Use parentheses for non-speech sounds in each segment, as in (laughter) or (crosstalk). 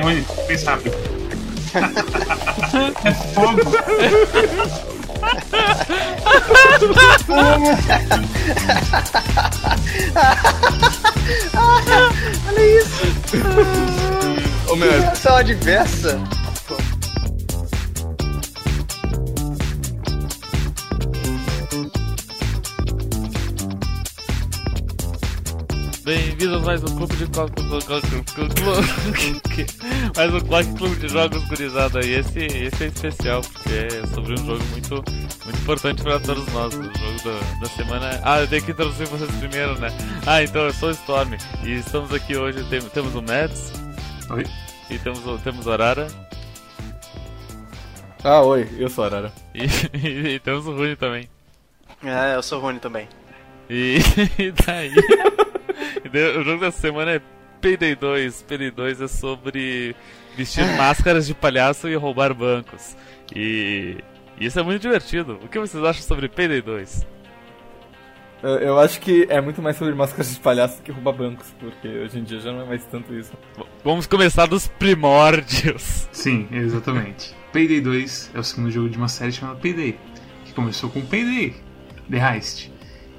Rony, pensa rápido. é fogo. Olha isso! Ô, meu, Reação adversa? Bem-vindos a mais um clube de Clock Mais um Clock Clube de Jogos gurizada aí. Esse, esse é especial porque é sobre um jogo muito, muito importante para todos nós. O jogo da, da semana. Ah, eu tenho que introduzir vocês primeiro, né? Ah, então eu sou o Storm e estamos aqui hoje. Tem, temos o Mads. Oi. E temos o, temos o Arara. Ah, oi, eu sou a Arara. E, e, (laughs) e temos o Rune também. É, eu sou o Rony também. E, (laughs) e daí. O jogo dessa semana é Payday 2. Payday 2 é sobre vestir máscaras de palhaço e roubar bancos. E isso é muito divertido. O que vocês acham sobre Payday 2? Eu, eu acho que é muito mais sobre máscaras de palhaço que roubar bancos, porque hoje em dia já não é mais tanto isso. Vamos começar dos primórdios. Sim, exatamente. Payday 2 é o segundo jogo de uma série chamada Payday, que começou com Payday, The Heist.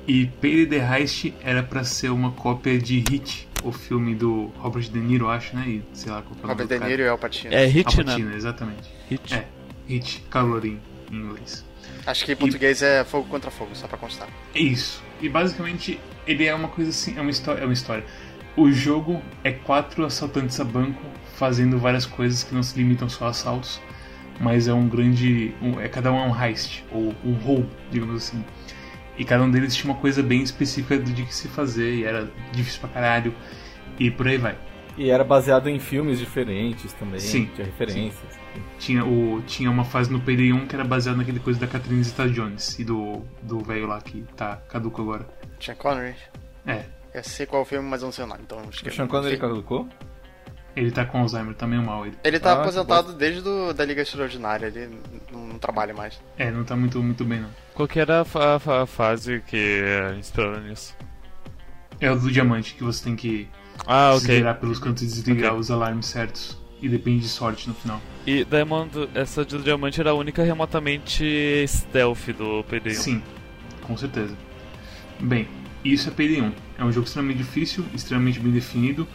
E Payday The Heist era pra ser uma cópia de Hit, o filme do Robert De Niro, acho, né? E sei lá qual é o nome Robert do De cara. Niro e Al Pacino. É Hit, Al né? Pacino, exatamente. Hit. É, Hit, calorim em inglês. Acho que em português é fogo contra fogo, só pra constar. É isso. E basicamente ele é uma coisa assim, é uma história, é uma história. O jogo é quatro assaltantes a banco fazendo várias coisas que não se limitam só a assaltos, mas é um grande, um- é cada um é um heist ou um roubo, digamos assim. E cada um deles tinha uma coisa bem específica de que se fazer e era difícil pra caralho e por aí vai. E era baseado em filmes diferentes também, Sim, tinha referências. Tinha, o, tinha uma fase no Payday 1 que era baseada naquele coisa da Catherine Zeta-Jones e do do velho lá que tá caduco agora. Sean Connery. É, Eu sei qual é o filme, mas não sei o nome, então acho que O Sean Connery caducou? Ele tá com Alzheimer, tá meio mal ele. Ele tá Ah, aposentado desde do, da Liga Extraordinária, ele não, não trabalha mais. É, não tá muito, muito bem não. Qual que era a, fa- fa- fase que é inspirada nisso? É o do diamante que você tem que Ah, se ok. virar pelos cantos e desligar Ok. os alarmes certos. E depende de sorte no final. E Diamond, essa de diamante era a única remotamente stealth do PD1. Sim, com certeza. Bem, isso é Payday 1. É um jogo extremamente difícil, extremamente bem definido,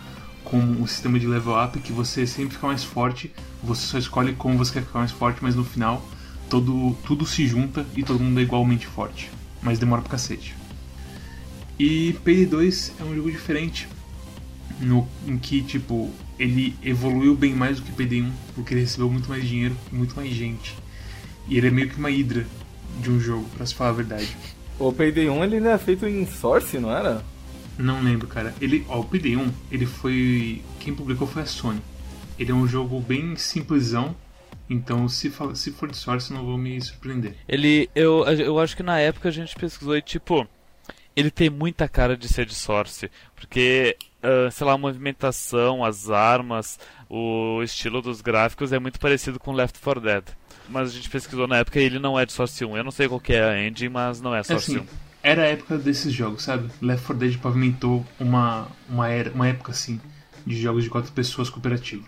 com um sistema de level up que você sempre fica mais forte. Você só escolhe como você quer ficar mais forte, mas no final todo, tudo se junta e todo mundo é igualmente forte. Mas demora pra cacete. E Payday 2 é um jogo diferente. No, em que, tipo, ele evoluiu bem mais do que Payday 1, porque ele recebeu muito mais dinheiro e muito mais gente. E ele é meio que uma hidra de um jogo, pra se falar a verdade. O Payday 1 ele ainda é feito em Source, não era? Não lembro, cara. Ele, ó, o PD1, ele foi. Quem publicou foi a Sony. Ele é um jogo bem simplesão. Então, se, fala- se for de sorte, não vou me surpreender. Ele, eu, eu acho que na época a gente pesquisou e tipo, ele tem muita cara de ser de Source, porque, ah, sei lá, a movimentação, as armas, o estilo dos gráficos é muito parecido com Left 4 Dead. Mas a gente pesquisou na época e ele não é de Source 1. Eu não sei qual que é a engine, mas não é É Source assim, era a época desses jogos, sabe? Left 4 Dead pavimentou uma, uma, era, uma época assim de jogos de quatro pessoas cooperativo.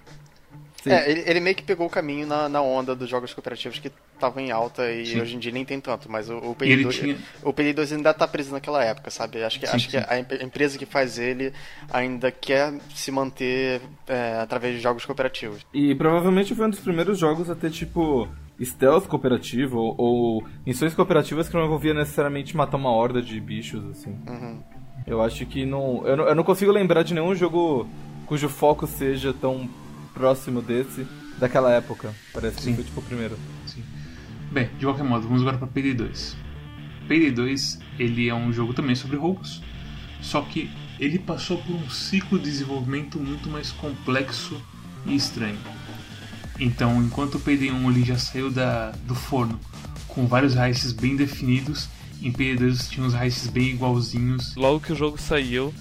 Sim. É, ele, ele meio que pegou o caminho na, na onda dos jogos cooperativos que estavam em alta e Sim. hoje em dia nem tem tanto, mas o, o E ele PD2 tinha. o PD2 ainda tá preso naquela época, sabe? Acho que, Sim, acho que a empresa que faz ele ainda quer se manter é, através de jogos cooperativos. E provavelmente foi um dos primeiros jogos a ter, tipo, stealth cooperativo ou, ou missões cooperativas que não envolvia necessariamente matar uma horda de bichos, assim. Uhum. Eu acho que não eu, não. eu não consigo lembrar de nenhum jogo cujo foco seja tão próximo desse daquela época. Parece que Sim. foi, tipo, o primeiro. Sim. Bem, de qualquer modo, vamos agora para Payday 2. Payday 2, ele é um jogo também sobre roubos, só que ele passou por um ciclo de desenvolvimento muito mais complexo e estranho. Então, enquanto o Payday 1 ele já saiu da, do forno com vários heists bem definidos, em Payday 2 tinha uns heists bem igualzinhos. Logo que o jogo saiu,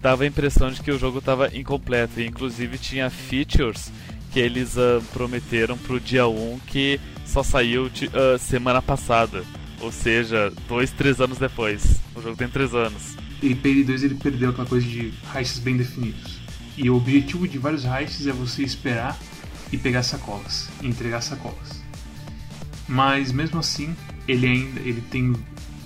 dava a impressão de que o jogo estava incompleto. E inclusive tinha features que eles ah, prometeram pro dia 1 que só saiu de- ah, semana passada. Ou seja, dois, três anos depois. O jogo tem três anos. E Payday 2 ele perdeu aquela coisa de heists bem definidos. E o objetivo de vários heists é você esperar e pegar sacolas, e entregar sacolas. Mas mesmo assim, ele ainda ele tem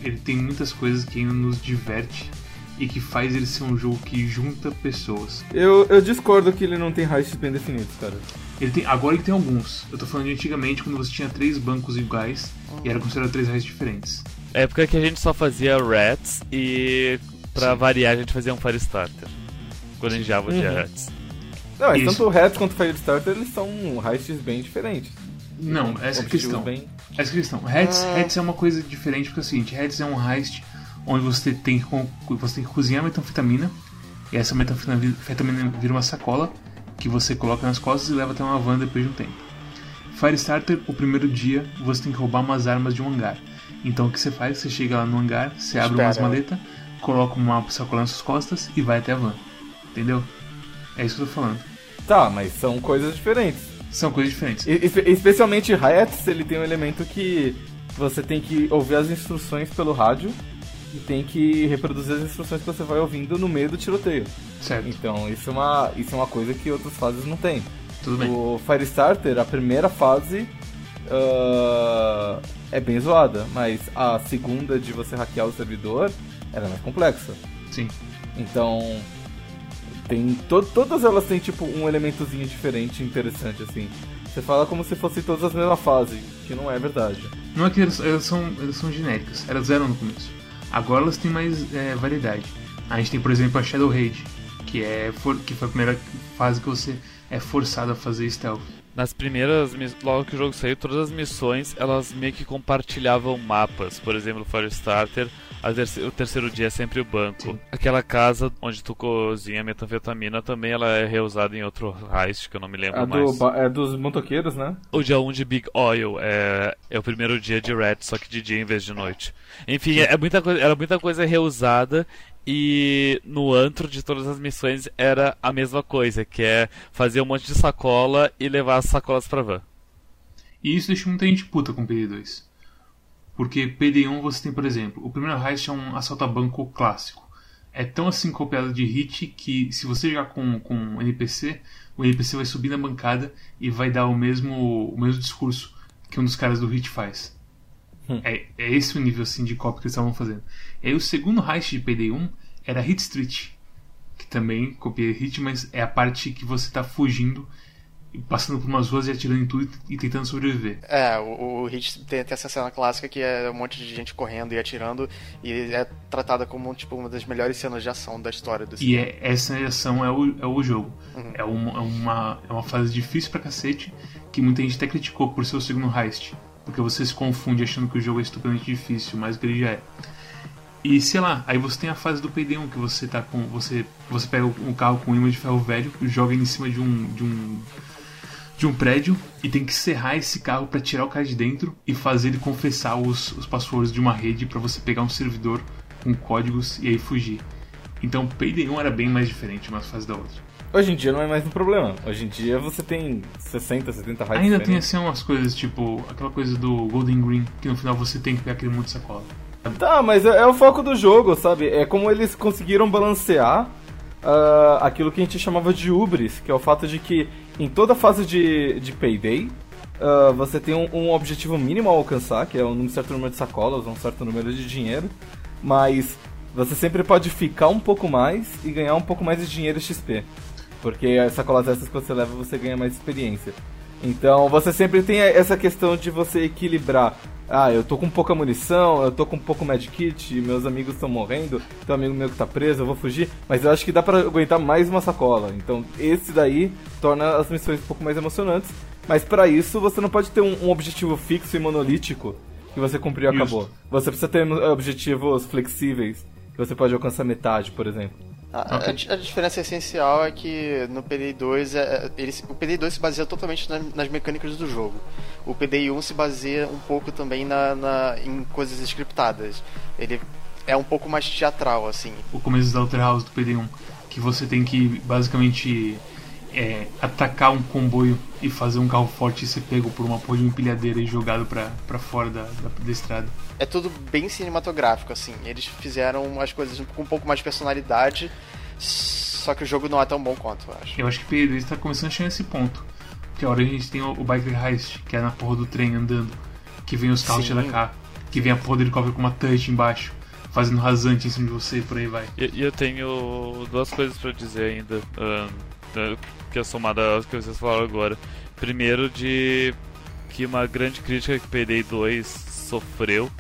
ele tem muitas coisas que ainda nos diverte e que faz ele ser um jogo que junta pessoas. Eu, eu discordo que ele não tem heists bem definidos, cara. Ele tem, agora ele tem alguns. Eu tô falando de antigamente quando você tinha três bancos iguais e era considerado três heists diferentes. Época que a gente só fazia Rats e pra Sim. variar a gente fazia um Firestarter. Quando a gente já fazia Uhum. Rats. Não, mas tanto o Rats quanto o Firestarter, eles são heists bem diferentes. Não, essa é a questão. Bem... Essa é a questão. Heads, Ah. Heads é uma coisa diferente porque é o seguinte, Heads é um heist onde você tem que, você tem que cozinhar metanfetamina e essa metanfetamina vira uma sacola que você coloca nas costas e leva até uma van depois de um tempo. Firestarter, o primeiro dia, você tem que roubar umas armas de um hangar. Então o que você faz? Você chega lá no hangar, você abre Espera. umas maletas, coloca uma sacola nas suas costas e vai até a van. Entendeu? É isso que eu tô falando. Tá, mas são coisas diferentes. São coisas diferentes. E- espe- especialmente Rats, ele tem um elemento que você tem que ouvir as instruções pelo rádio e tem que reproduzir as instruções que você vai ouvindo no meio do tiroteio. Certo. Então isso é uma, isso é uma coisa que outras fases não tem. Tudo bem. O Firestarter, a primeira fase ah, é bem zoada, mas a segunda de você hackear o servidor era mais complexa. Sim. Então, tem to todas elas têm tipo um elementozinho diferente interessante assim. Você fala como se fossem todas as mesma fase, que não é verdade. Não é que elas, elas são, elas são genéricas, elas eram no começo. Agora elas têm mais é, variedade. A gente tem, por exemplo, a Shadow Raid, que, é, que foi a primeira fase que você é forçado a fazer stealth. Nas primeiras, logo que o jogo saiu, todas as missões elas meio que compartilhavam mapas. Por exemplo, Firestarter, a terce- o terceiro dia é sempre o banco. Sim. Aquela casa onde tu cozinha metanfetamina também ela é reusada em outro heist que eu não me lembro do, mais. é dos motoqueiros, né? O dia 1 de Big Oil é, é o primeiro dia de Red, só que de dia em vez de noite. Enfim, é muita coisa, era muita coisa reusada e no antro de todas as missões era a mesma coisa, que é fazer um monte de sacola e levar as sacolas pra van. E isso deixa muita gente puta com PD2. Porque PD1 você tem, por exemplo, o primeiro heist é um assalto a banco clássico. É tão assim copiado de hit que se você jogar com, com um NPC, o NPC vai subir na bancada e vai dar o mesmo, o mesmo discurso que um dos caras do hit faz. É, é esse o nível assim, de cópia que eles estavam fazendo. E aí o segundo heist de PD1 era Hit Street, que também copia hit, mas é a parte que você está fugindo, e passando por umas ruas e atirando em tudo e tentando sobreviver. É, o, o Hit tem, tem essa cena clássica que é um monte de gente correndo e atirando e é tratada como tipo uma das melhores cenas de ação da história do E é, essa ação é o, é o jogo. É, uma, é, uma, é uma fase difícil pra cacete, que muita gente até criticou por ser o segundo heist. Porque você se confunde achando que o jogo é estupidamente difícil, mais do que ele já é. E sei lá, aí você tem a fase do PD1 que você tá com. Você, você pega um carro com imã de ferro velho, joga ele em cima de um. de um. de um prédio e tem que serrar esse carro pra tirar o cara de dentro e fazer ele confessar os, os passwords de uma rede pra você pegar um servidor com códigos e aí fugir. Então o PD1 era bem mais diferente uma fase da outra. Hoje em dia não é mais um problema. Hoje em dia você tem 60, 70 heists Ainda tem assim umas coisas tipo aquela coisa do Golden Green, que no final você tem que pegar aquele monte de sacola. Tá, mas é, é o foco do jogo, sabe? É como eles conseguiram balancear ah, aquilo que a gente chamava de ubris, que é o fato de que em toda fase de, de payday ah, você tem um, um objetivo mínimo a alcançar, que é um certo número de sacolas, um certo número de dinheiro, mas você sempre pode ficar um pouco mais e ganhar um pouco mais de dinheiro XP. Porque as sacolas essas que você leva você ganha mais experiência. Então você sempre tem essa questão de você equilibrar. Ah, eu tô com pouca munição, eu tô com pouco medkit, meus amigos estão morrendo, tem um amigo meu que tá preso, eu vou fugir, mas eu acho que dá pra aguentar mais uma sacola. Então esse daí torna as missões um pouco mais emocionantes. Mas pra isso você não pode ter um, um objetivo fixo e monolítico que você cumpriu e acabou. Você precisa ter objetivos flexíveis, que você pode alcançar metade, por exemplo. A, Ok. a a diferença essencial é que no PDI-2 é, é- ele, o PDI-2 se baseia totalmente na- nas mecânicas do jogo. O PDI-1 se baseia um pouco também na, na- em coisas scriptadas. Ele é um pouco mais teatral, assim. O começo da Outer House do PD1, que você tem que basicamente é, atacar um comboio e fazer um carro forte e ser pego por uma porra de uma empilhadeira e jogado pra, pra fora da, da, da estrada. É tudo bem cinematográfico, assim. Eles fizeram as coisas com um pouco mais de personalidade. só que o jogo não é tão bom quanto, eu acho. Eu acho que Payday 2 tá começando a chegar nesse ponto. Que a hora a gente tem o, o Biker Heist, que é na porra do trem andando, que vem os carros Sim. da cá, que vem a porra do helicóptero com uma touch embaixo, fazendo rasante em cima de você e por aí vai. E e eu tenho duas coisas pra dizer ainda, eh, que é somada às que vocês falaram agora. Primeiro, de que uma grande crítica que Payday 2 sofreu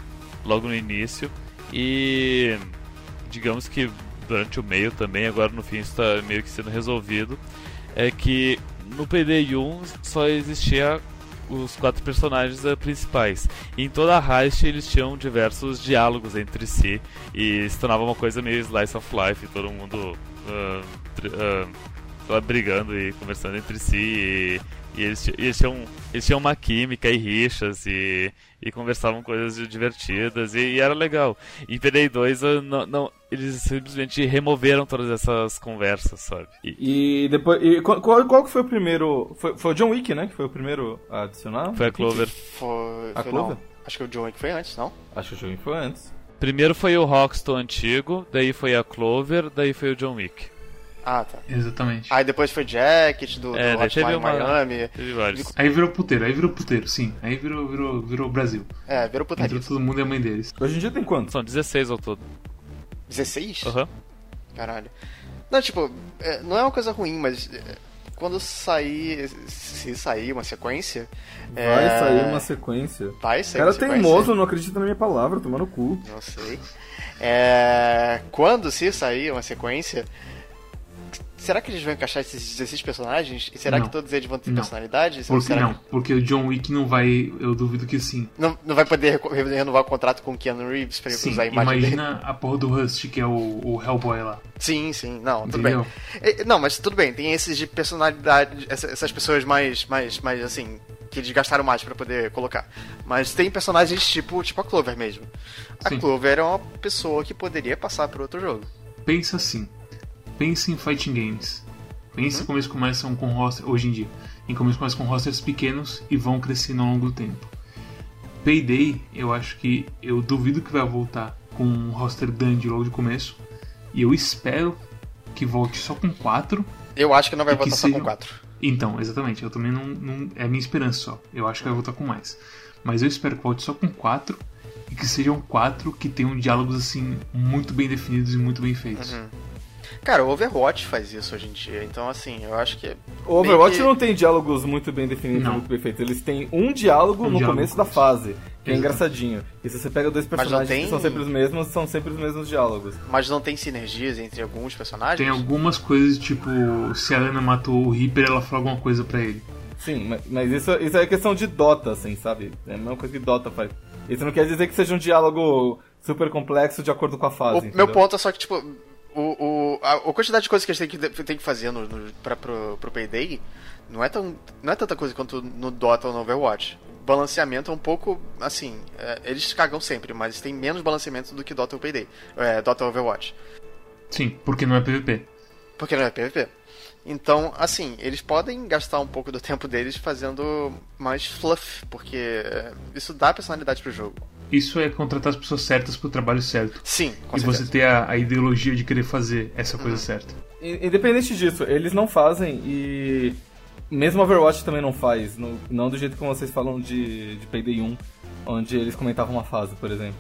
logo no início, e digamos que durante o meio também, agora no fim está meio que sendo resolvido, é que no Payday 1 só existia os quatro personagens eh, principais. E em toda a heist eles tinham diversos diálogos entre si e se tornava uma coisa meio slice of life, todo mundo ah, sei lá, brigando e conversando entre si e, e eles, eles tinham, eles tinham uma química e rixas e, e conversavam coisas divertidas e, e era legal. Em PD 2 ah, não, não, eles simplesmente removeram todas essas conversas, sabe? E E depois. E qual, qual qual que foi o primeiro. Foi, foi o John Wick, né? Que foi o primeiro a adicionar? foi a Clover. Foi. A foi Clover? não. Acho que o John Wick foi antes, não? Acho que o John Wick foi antes. Primeiro foi o Rockstar antigo, daí foi a Clover, daí foi o John Wick. Ah, tá. Exatamente. Aí depois foi Jacket, do, É, do Hotline uma- Miami. Teve vários. Aí virou puteiro, aí virou puteiro, sim. Aí virou, virou, virou Brasil. É, virou putaria. Entrou todo mundo e a mãe deles. Hoje em dia tem quantos? São 16 ao todo. 16? Aham. Caralho. Não, tipo, é, não é uma coisa ruim, mas é, quando sair. Se sair uma sequência. Vai é, sair uma sequência. Vai sair Cara uma sequência. teimoso, não acredita na minha palavra, tomar no cu. Não sei. É, quando se sair uma sequência. Será que eles vão encaixar esses 16 personagens? E será Não. que todos eles vão ter Não. personalidade? Porque não, que porque o John Wick não vai. Eu duvido que sim. não, não vai poder renovar o contrato com o Keanu Reeves pra ele Sim, usar a imagem dele? imagina a porra do Rust, que é o, o Hellboy lá. Sim, sim, não, tudo Entendeu? bem. É, Não, mas tudo bem, tem esses de personalidade, essa- essas pessoas mais, mais, mais assim, que eles gastaram mais pra poder colocar. Mas tem personagens tipo, tipo a Clover mesmo. A Sim. Clover é uma pessoa que poderia passar por outro jogo. Pensa assim. Pense em fighting games. Pense Uhum. como eles começam com roster hoje em dia. Em como eles começam com rosters pequenos e vão crescendo ao longo do tempo. Payday, eu acho que eu duvido que vai voltar com um roster grande logo de começo. E eu espero que volte só com quatro. Eu acho que não vai voltar só com 4. Então, exatamente, eu também não, não. É a minha esperança só. Eu acho que vai voltar com mais. Mas eu espero que volte só com quatro. E que sejam quatro que tenham diálogos assim muito bem definidos e muito bem feitos. Uhum. Cara, o Overwatch faz isso hoje em dia, então assim, eu acho que. O Overwatch que- não tem diálogos muito bem definidos, Não. muito bem feitos. Eles têm um diálogo Um no diálogo começo da fase, que é engraçadinho. E se você pega dois personagens tem- que são sempre os mesmos, são sempre os mesmos diálogos. Mas não tem sinergias entre alguns personagens? Tem algumas coisas, tipo, se a Lana matou o Reaper, ela fala alguma coisa pra ele. Sim, mas, mas isso, isso é questão de Dota, assim, sabe? É a mesma coisa que Dota faz. Isso não quer dizer que seja um diálogo super complexo de acordo com a fase. O entendeu? meu ponto é só que, tipo, o, o, a, a quantidade de coisas que eles têm que, têm que fazer no, no, pra, pro, pro Payday não é, tão, não é tanta coisa quanto no Dota ou no Overwatch. Balanceamento é um pouco, assim, é, eles cagam sempre, mas tem menos balanceamento do que Dota ou Payday. É, Dota ou Overwatch. Sim, porque não é PVP. Porque não é PVP. Então, assim, eles podem gastar um pouco do tempo deles fazendo mais fluff, porque é, isso dá personalidade pro jogo. Isso é contratar as pessoas certas pro trabalho certo. Sim, com e certeza. você ter a, a ideologia de querer fazer essa coisa certa. I- Independente disso, eles não fazem e. Mesmo Overwatch também não faz. no- não do jeito como vocês falam de, de Payday 1, onde eles comentavam uma fase, por exemplo.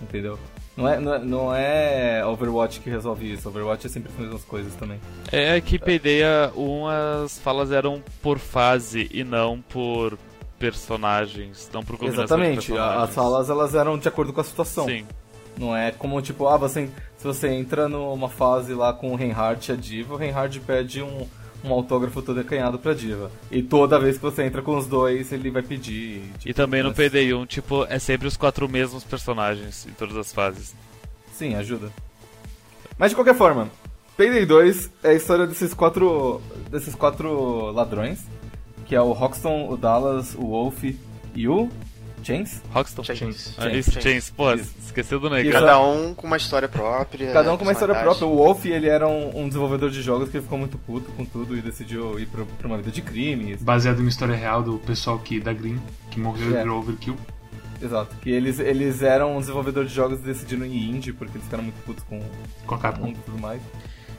Entendeu? Não é, não, é, não é Overwatch que resolve isso. Overwatch é sempre as mesmas coisas também. É que Payday 1 as falas eram por fase e não por personagens, não por combinação Exatamente. As salas elas eram de acordo com a situação. Sim. Não é como tipo, ah, você, se você entra numa fase lá com o Reinhardt e a Diva, o Reinhardt pede um, um autógrafo todo acanhado pra Diva. E toda vez que você entra com os dois, ele vai pedir. tipo, E também no mas- Payday 1, tipo, é sempre os quatro mesmos personagens em todas as fases. Sim, ajuda. Mas de qualquer forma, Payday 2 é a história desses quatro. desses quatro ladrões. Que é o Roxton, o Dallas, o Wolf e o. James? Rockstar? Chains. Ah, Chains. isso, Chains. Chains. Pô, Isso. esqueceu do Isso. negócio. Cada um com uma história própria. Cada um com uma história própria. O Wolf, ele era um, um desenvolvedor de jogos que ficou muito puto com tudo e decidiu ir pra, pra uma vida de crimes. Baseado em uma história real do pessoal que, da Green, que morreu É. e virou overkill. Exato. Que eles, eles eram um desenvolvedor de jogos e decidiram ir indie porque eles ficaram muito putos com Com a o Capcom. mundo e tudo mais.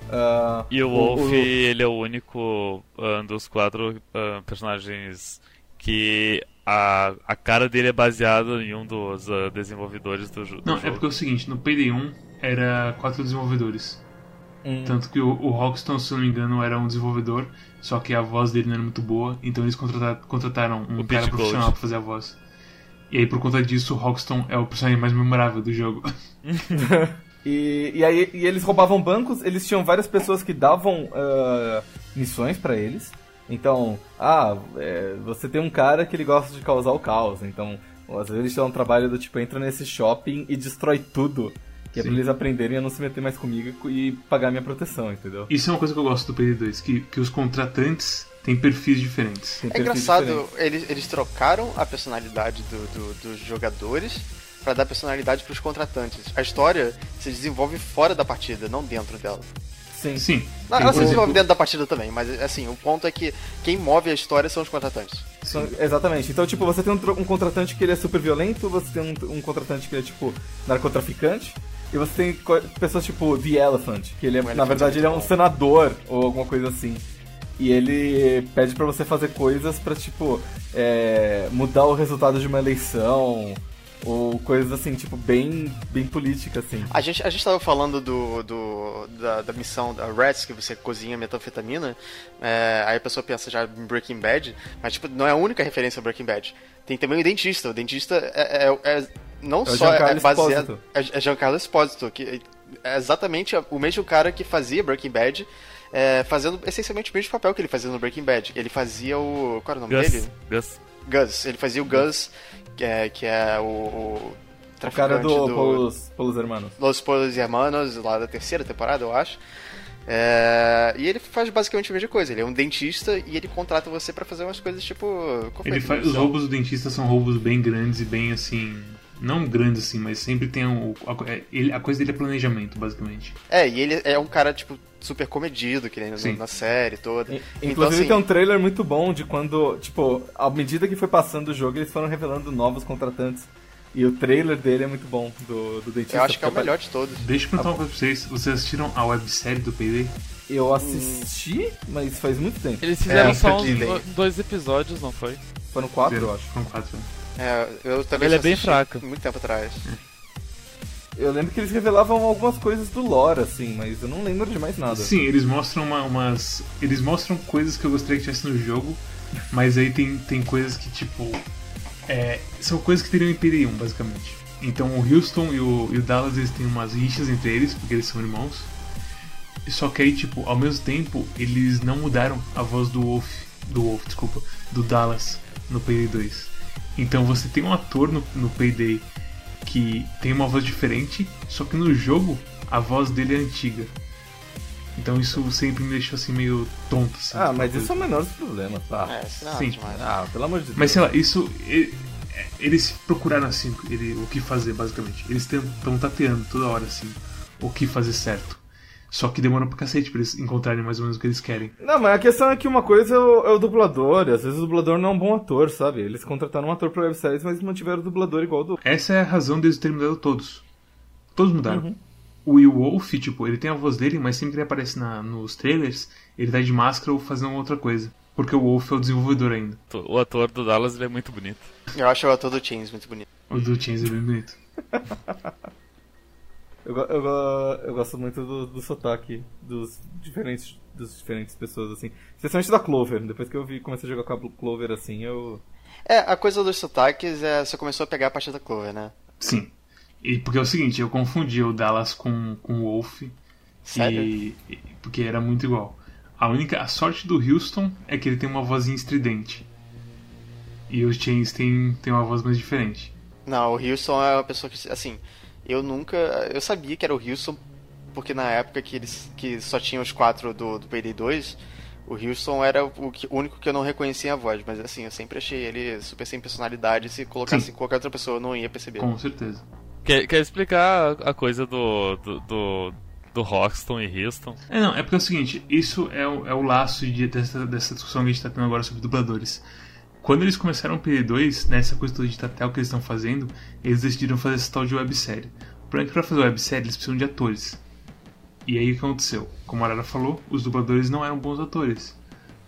Uh, e o Wolf, o, ele é o único uh, dos quatro uh, personagens que a, a cara dele é baseada em um dos desenvolvedores do, do Não, jogo. é porque é o seguinte, no Payday 1 era quatro desenvolvedores. Hum. Tanto que o, o Rockstar, se não me engano, era um desenvolvedor, só que a voz dele não era muito boa, então eles contrataram, contrataram um o cara profissional pra fazer a voz. E aí, por conta disso, o Rockston é o personagem mais memorável do jogo. (laughs) (laughs) e, e aí e eles roubavam bancos, eles tinham várias pessoas que davam uh, missões para eles. Então, ah, é, você tem um cara que ele gosta de causar o caos. Então, às vezes eles dão um trabalho do tipo, entra nesse shopping e destrói tudo. Que Sim. é pra eles aprenderem a não se meter mais comigo e pagar minha proteção, entendeu? Isso é uma coisa que eu gosto do PD2, que, que os contratantes têm perfis diferentes. Tem é engraçado, diferentes. Eles, eles trocaram a personalidade do, do, dos jogadores para dar personalidade para os contratantes. A história se desenvolve fora da partida, não dentro dela. Sim. Sim. Não, ela se desenvolve dentro da partida também, mas assim, o ponto é que quem move a história são os contratantes. Sim. Exatamente. Então, tipo, você tem um, um, contratante que ele é super violento, você tem um, um contratante que ele é, tipo, narcotraficante, e você tem pessoas tipo The Elephant, que ele é, na verdade ele é um senador ou alguma coisa assim. E ele pede para você fazer coisas para tipo é, mudar o resultado de uma eleição ou coisas assim, tipo, bem, bem política, assim. A gente, a gente tava falando do, do, da, da missão da Rats, que você cozinha metanfetamina, é, aí a pessoa pensa já em Breaking Bad, mas tipo, não é a única referência a Breaking Bad. Tem também o dentista, o dentista é, é, é não é só é baseado. É, é Giancarlo Esposito, que é exatamente o mesmo cara que fazia Breaking Bad. É, fazendo essencialmente o mesmo papel que ele fazia no Breaking Bad. Ele fazia o. Qual era o nome Gus, dele? Gus. Gus. Ele fazia o Gus, que é, que é o. o o cara do, do Polos, Polos Hermanos. Los Polos Hermanos, lá da terceira temporada, eu acho. É, e ele faz basicamente a mesma coisa. Ele é um dentista e ele contrata você para fazer umas coisas tipo. Ele faz, os roubos do dentista são roubos bem grandes e bem assim não grande assim, mas sempre tem um, a, é, ele, a coisa dele é planejamento, basicamente. É, e ele é um cara, tipo, super comedido, que nem Sim. na série toda. E, então, inclusive assim... tem um trailer muito bom de quando, tipo, à medida que foi passando o jogo, eles foram revelando novos contratantes. E o trailer dele é muito bom, do, do dentista. Eu acho que é o melhor de todos. Deixa eu perguntar uma coisa pra vocês. Vocês assistiram a websérie do Payday? Eu assisti, hum. mas faz muito tempo. Eles fizeram é, só (laughs) uns dois episódios, não foi? Foram quatro, eu acho. Foram quatro. É, eu também Ele é bem fraco. Muito tempo atrás. Eu lembro que eles revelavam algumas coisas do lore, assim, mas eu não lembro de mais nada. Sim, eles mostram uma, umas. Eles mostram coisas que eu gostaria que tivesse no jogo, mas aí tem, tem coisas que, tipo. É, são coisas que teriam em PD1, basicamente. Então o Houston e o, e o Dallas eles têm umas rixas entre eles, porque eles são irmãos. Só que aí, tipo, ao mesmo tempo, eles não mudaram a voz do Wolf. Do Wolf, desculpa. Do Dallas no PD2. Então você tem um ator no, no Payday que tem uma voz diferente, só que no jogo a voz dele é antiga. Então isso sempre me deixou assim meio tonto. Assim, ah, mas isso é o menor dos problemas, tá? É, isso não é Sim. Ah, pelo amor de Deus. Mas sei lá, isso. Eles procuraram assim ele, o que fazer, basicamente. Eles estão tateando toda hora assim o que fazer certo. Só que demora pra cacete pra eles encontrarem mais ou menos o que eles querem. Não, mas a questão é que uma coisa é o, é o dublador, e às vezes o dublador não é um bom ator, sabe? Eles contrataram um ator pra webséries, mas mantiveram o dublador igual do. Essa é a razão deles terem mudado todos. Todos mudaram. Uhum. O Will Wolf, tipo, ele tem a voz dele, mas sempre que ele aparece na, nos trailers, ele tá de máscara ou fazendo outra coisa. Porque o Wolf é o desenvolvedor ainda. O ator do Dallas ele é muito bonito. Eu acho o ator do Chains muito bonito. O do Chains é bem bonito. (laughs) Eu, eu, eu gosto muito do, do sotaque dos diferentes, dos diferentes pessoas, assim. Especialmente da Clover. Depois que eu vi, comecei a jogar com a Clover, assim, eu... É, a coisa dos sotaques, é, você começou a pegar a partir da Clover, né? Sim. E porque é o seguinte, eu confundi o Dallas com, com o Wolf. Sério? E, porque era muito igual. A única a sorte do Houston é que ele tem uma vozinha estridente. E os Chains tem, tem uma voz mais diferente. Não, o Houston é uma pessoa que, assim, eu nunca. Eu sabia que era o Houston, porque na época que eles que só tinham os quatro do, do PD 2, o Houston era o, que, o, único que eu não reconhecia a voz, mas assim, eu sempre achei ele super sem personalidade. Se colocasse Sim. qualquer outra pessoa, eu não ia perceber. Com certeza. Quer, quer explicar a coisa do, do, do, do Roxton e Houston? É, não, é porque é o seguinte: isso é o, é o laço de, dessa, dessa discussão que a gente está tendo agora sobre dubladores. Quando eles começaram o PD2, nessa coisa toda de tatel que eles estão fazendo, eles decidiram fazer essa tal de websérie. Que pra fazer websérie eles precisam de atores. E aí o que aconteceu? Como a Arara falou, os dubladores não eram bons atores.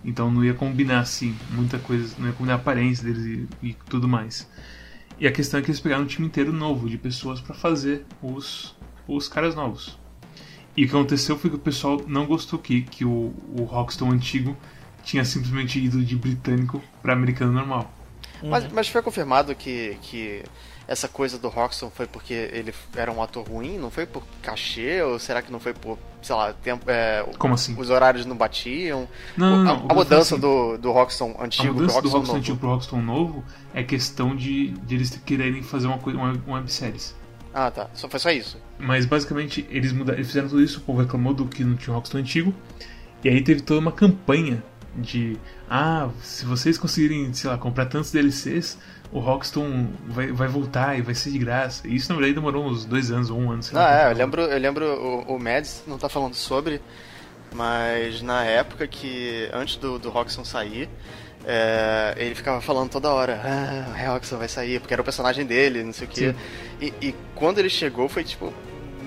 Então não ia combinar assim, muita coisa, não ia combinar a aparência deles e, e tudo mais. E a questão é que eles pegaram um time inteiro novo de pessoas para fazer os, os caras novos. E o que aconteceu foi que o pessoal não gostou que, que o, o Rockstar antigo tinha simplesmente ido de britânico para americano normal. Mas, mas foi confirmado que, que essa coisa do Roxton foi porque ele era um ator ruim? Não foi por cachê? Ou será que não foi por, sei lá, tempo, é, Como assim? os horários não batiam? Não, não, não. A, a mudança assim, do, do Roxton A antigo pro mudança do Roxton Rockstar novo. antigo pro Rockstar novo é questão de, de eles quererem fazer uma, coisa, uma, uma webséries. Ah, tá. Só, foi só isso. Mas basicamente eles, mudaram, eles fizeram tudo isso, o povo reclamou do que não tinha o Rockstar antigo. E aí teve toda uma campanha de ah, se vocês conseguirem, sei lá, comprar tantos DLCs, o Rockstar vai, vai voltar e vai ser de graça. E isso na verdade demorou uns dois anos ou um ano, sei Não, lá. é, eu lembro, eu lembro o, o Mads não tá falando sobre, mas na época que, antes do, do Roxxon sair, é, ele ficava falando toda hora, ah, o Roxxon vai sair, porque era o personagem dele, não sei o quê. E, e quando ele chegou foi tipo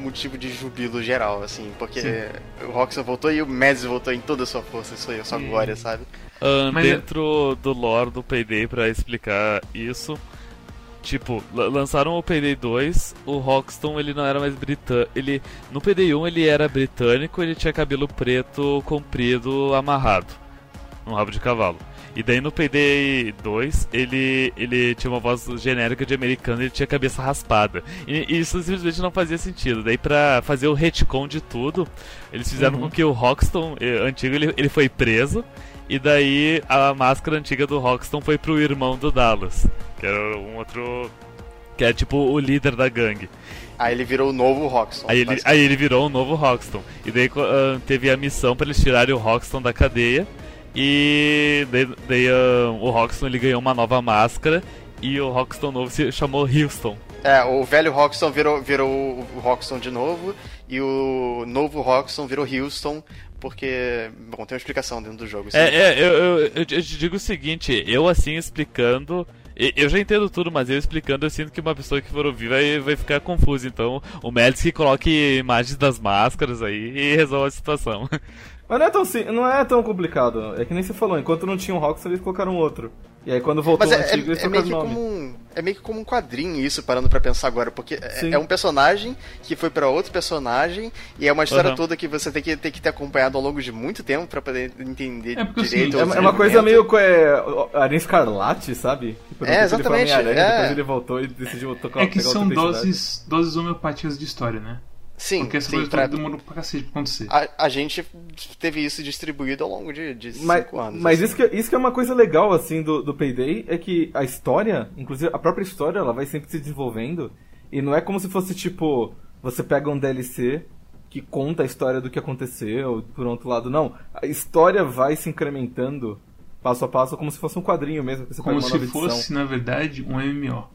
motivo de jubilo geral, assim, porque Sim. o Roxxon voltou e o Mads voltou em toda a sua força, isso aí, a sua glória, sabe? Ahn, Mas é- dentro do lore do Payday, pra explicar isso, tipo, la- lançaram o Payday 2, o Roxton ele não era mais britânico. Ele, no Payday 1 ele era britânico, ele tinha cabelo preto comprido amarrado, num rabo de cavalo. E daí no Payday 2 ele, ele tinha uma voz genérica de americano e ele tinha a cabeça raspada. E, e isso simplesmente não fazia sentido. Daí pra fazer o retcon de tudo, eles fizeram Uhum. com que o Roxton eh, antigo ele, ele foi preso. E daí a máscara antiga do Roxton foi pro irmão do Dallas, que era um outro. que é tipo o líder da gangue. Aí ele virou o novo Roxxon. Aí ele, aí ele virou o novo Roxton. E daí ah, teve a missão pra eles tirarem o Roxton da cadeia. E daí, daí, ah, o Roxton ele ganhou uma nova máscara. E o Roxton novo se chamou Houston. É, o velho Roxxon virou, virou o Roxxon de novo, e o novo Roxxon virou Houston, porque. Bom, tem uma explicação dentro do jogo. É, é eu, eu, eu, te digo o seguinte, eu assim explicando. Eu já entendo tudo, mas eu explicando, eu sinto que uma pessoa que for ouvir vai, vai ficar confusa. Então, o Mads que coloque imagens das máscaras aí e resolva a situação. (laughs) Mas não é, tão, sim- não é tão complicado. É que nem você falou, enquanto não tinha um Rockstar, eles colocaram outro. E aí quando voltou Mas o é, antigo, eles é, é meio que nome. como um, é meio que como um quadrinho isso, parando pra pensar agora, porque é, é um personagem que foi pra outro personagem, e é uma história Aham. toda que você tem que, tem que ter acompanhado ao longo de muito tempo pra poder entender É porque, assim, direito. É, o é uma coisa meio com é, Aranha Escarlate, sabe? Que É, tempo ele foi exatamente, é. Depois ele voltou e decidiu tocar É que pegar são doses, doses homeopáticas de história, né? Sim, Porque essa sim coisa pra- demorou pra cacete pra acontecer. a, a gente teve isso distribuído ao longo de, de Mas, cinco anos. mas assim. isso, que, isso que é uma coisa legal, assim, do, do Payday, é que a história, inclusive a própria história, ela vai sempre se desenvolvendo. E não é como se fosse, tipo, você pega um DLC que conta a história do que aconteceu, por outro lado. Não, a história vai se incrementando passo a passo, como se fosse um quadrinho mesmo, que você Como se fosse, na verdade, um MMO.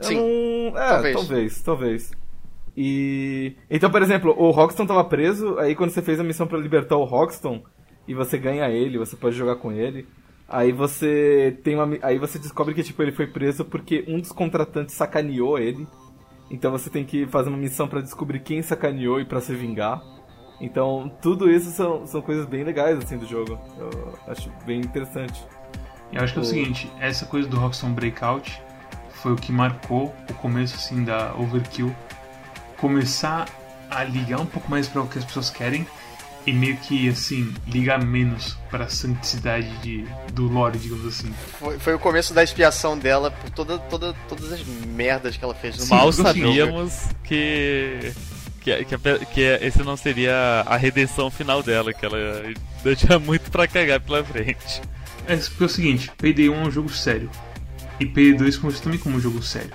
Sim. não- É, Talvez. talvez, talvez. E. Então, por exemplo, o Rockston tava preso, aí quando você fez a missão pra libertar o Rockston, e você ganha ele, você pode jogar com ele. Aí você tem uma. Aí você descobre que tipo, ele foi preso porque um dos contratantes sacaneou ele. Então você tem que fazer uma missão pra descobrir quem sacaneou e pra se vingar. Então, tudo isso são, são coisas bem legais assim do jogo. Eu acho bem interessante. E eu acho que é o seguinte, essa coisa do Rockstar Breakout foi o que marcou o começo assim da Overkill começar a ligar um pouco mais para o que as pessoas querem e meio que assim ligar menos para a santicidade de, do lore, digamos assim. Foi, foi o começo da expiação dela por toda, toda, todas as merdas que ela fez no Sim, Mal sabíamos que. Que, que, pe- que esse não seria a redenção final dela, que ela tinha muito pra cagar pela frente. É porque é o seguinte, Payday 1 é um jogo sério e Payday 2 começou também como um jogo sério.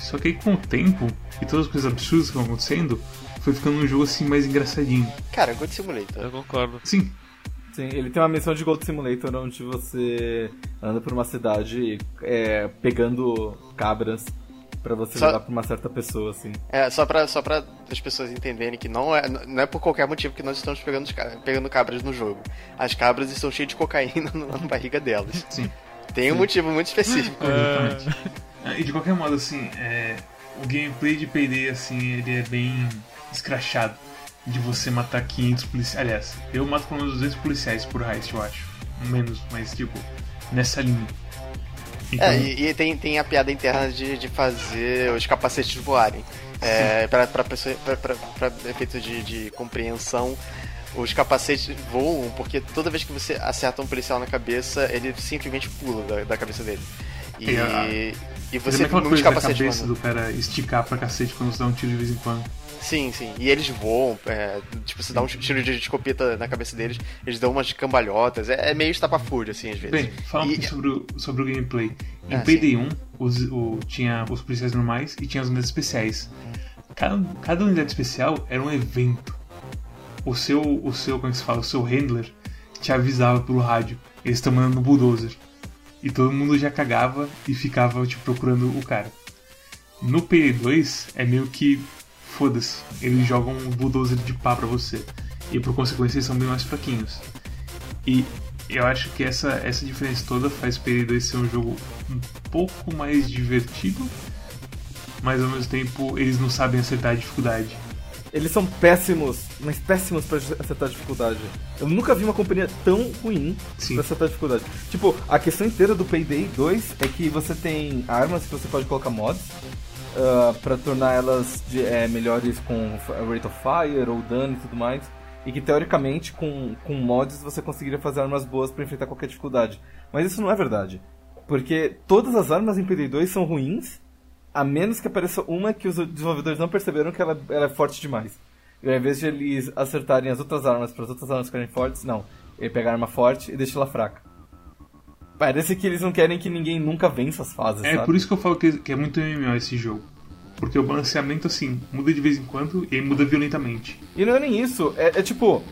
Só que aí com o tempo e todas as coisas absurdas que vão acontecendo, foi ficando um jogo assim mais engraçadinho. Cara, Good Simulator. Eu concordo. Sim, Sim, ele tem uma missão de Gold Simulator onde você anda por uma cidade é, pegando cabras pra você Só- levar pra uma certa pessoa, assim. É, só pra, só pra as pessoas entenderem que não é, não é por qualquer motivo que nós estamos pegando, pegando cabras no jogo. As cabras estão cheias de cocaína (laughs) na na barriga delas. sim. Tem um motivo muito específico. Exatamente. Ah, E de qualquer modo, assim, é, o gameplay de Payday, assim, ele é bem escrachado. de você matar 500 policiais. Aliás, eu mato pelo menos 200 policiais por heist, eu acho. Menos, mas tipo, nessa linha. Então... É, e, e, tem, tem a piada interna de, de fazer os capacetes voarem. É, pra, pra, pra, pra, pra efeito de, de compreensão, os capacetes voam porque toda vez que você acerta um policial na cabeça, ele simplesmente pula da, da cabeça dele. E, e, e você tem muitos capacetes. cabeça do cara esticar pra cacete quando você dá um tiro de vez em quando. Sim, sim. E eles voam, é, tipo, você dá um tiro de escopeta na cabeça deles, eles dão umas cambalhotas. É, é meio estapafúrdio, assim, às vezes. Bem, fala um pouquinho sobre o, sobre o gameplay. Em ah, Payday 1, os, o, tinha os policiais normais e tinha as unidades especiais. Cada, cada unidade especial era um evento. O seu, o seu, como é que se fala? O seu handler te avisava pelo rádio. Eles estão mandando no bulldozer. E todo mundo já cagava e ficava, tipo, procurando o cara. No Payday 2 é meio que foda-se, eles jogam um bulldozer de pá pra você. E por consequência eles são bem mais fraquinhos. E eu acho que essa, essa diferença toda faz o PD2 ser um jogo um pouco mais divertido, mas ao mesmo tempo eles não sabem acertar a dificuldade. Eles são péssimos, mas péssimos para acertar a dificuldade. Eu nunca vi uma companhia tão ruim Sim. pra acertar a dificuldade. Tipo, a questão inteira do Payday 2 é que você tem armas que você pode colocar mods uh, ah, para tornar elas de, é, melhores com rate of fire ou dano e tudo mais. E que teoricamente com, com mods você conseguiria fazer armas boas para enfrentar qualquer dificuldade. Mas isso não é verdade. Porque todas as armas em PD2 são ruins, a menos que apareça uma que os desenvolvedores não perceberam que ela, ela é forte demais. E ao invés de eles acertarem as outras armas para as outras armas ficarem fortes, não. Ele pega a arma forte e deixa ela fraca. Parece que eles não querem que ninguém nunca vença as fases. É sabe? por isso que eu falo que, que é muito MMO esse jogo. Porque o balanceamento, assim, muda de vez em quando e muda violentamente. E não é nem isso, é, é tipo.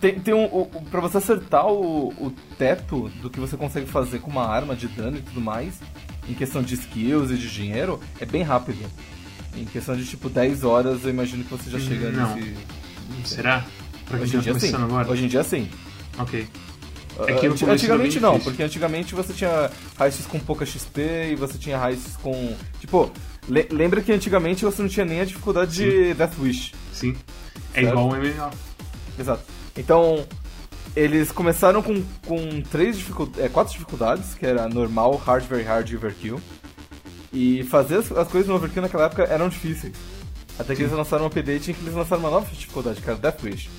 Tem, tem um. O, pra você acertar o, o teto do que você consegue fazer com uma arma de dano e tudo mais, em questão de skills e de dinheiro, é bem rápido. Em questão de tipo 10 horas, eu imagino que você já chega não. nesse. Será? Pra Hoje em dia sim. Agora? Hoje em dia sim. Ok. É que antigamente não, porque antigamente você tinha heists com pouca XP e você tinha heists com. Tipo, le lembra que antigamente você não tinha nem a dificuldade Sim. de Death Wish. Sim. É certo? igual um MMO. Exato. Então, eles começaram com, com três dificuldades, é, quatro dificuldades, que era normal, hard, very hard e overkill. E fazer as, as coisas no overkill naquela época eram difíceis. Até que Sim. eles lançaram um update em que eles lançaram uma nova dificuldade, que era Death Wish.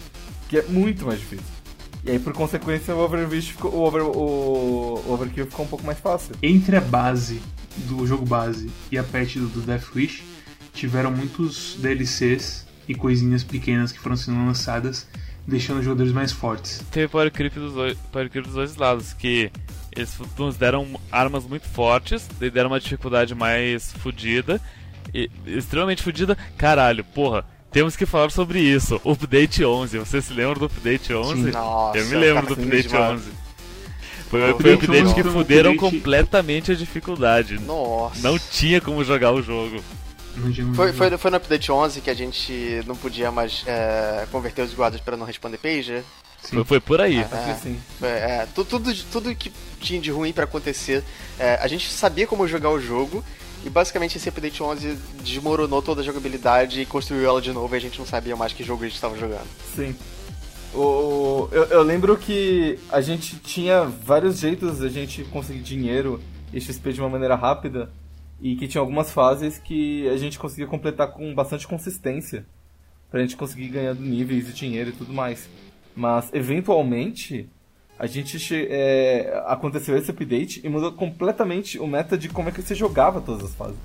Que é muito mais difícil. E aí, por consequência, o Overwish ficou, o, over, o, o Overkill ficou um pouco mais fácil. Entre a base do jogo base e a patch do, do Death Wish, tiveram muitos DLCs e coisinhas pequenas que foram sendo lançadas, deixando os jogadores mais fortes. Teve Power Creep dos dois, power creep dos dois lados, que eles nos deram armas muito fortes, deram uma dificuldade mais fodida, extremamente fodida. Caralho, porra temos que falar sobre isso. Update 11. Você se lembra do Update 11? Nossa, eu me lembro do Update 11. Foi, foi o update que fuderam update... completamente a dificuldade. Nossa. Não tinha como jogar o jogo. Foi, foi, foi no update 11 que a gente não podia mais é, converter os guardas para não responder pager? Foi, foi, por aí. É, é, é, tudo, tudo que tinha de ruim para acontecer. É, a gente sabia como jogar o jogo e basicamente esse update 11 desmoronou toda a jogabilidade e construiu ela de novo e a gente não sabia mais que jogo a gente estava jogando. Sim. O, eu, eu, lembro que a gente tinha vários jeitos de a gente conseguir dinheiro e XP de uma maneira rápida e que tinha algumas fases que a gente conseguia completar com bastante consistência pra gente conseguir ganhar níveis e dinheiro e tudo mais. Mas eventualmente a gente é, aconteceu esse update e mudou completamente o meta de como é que você jogava todas as fases.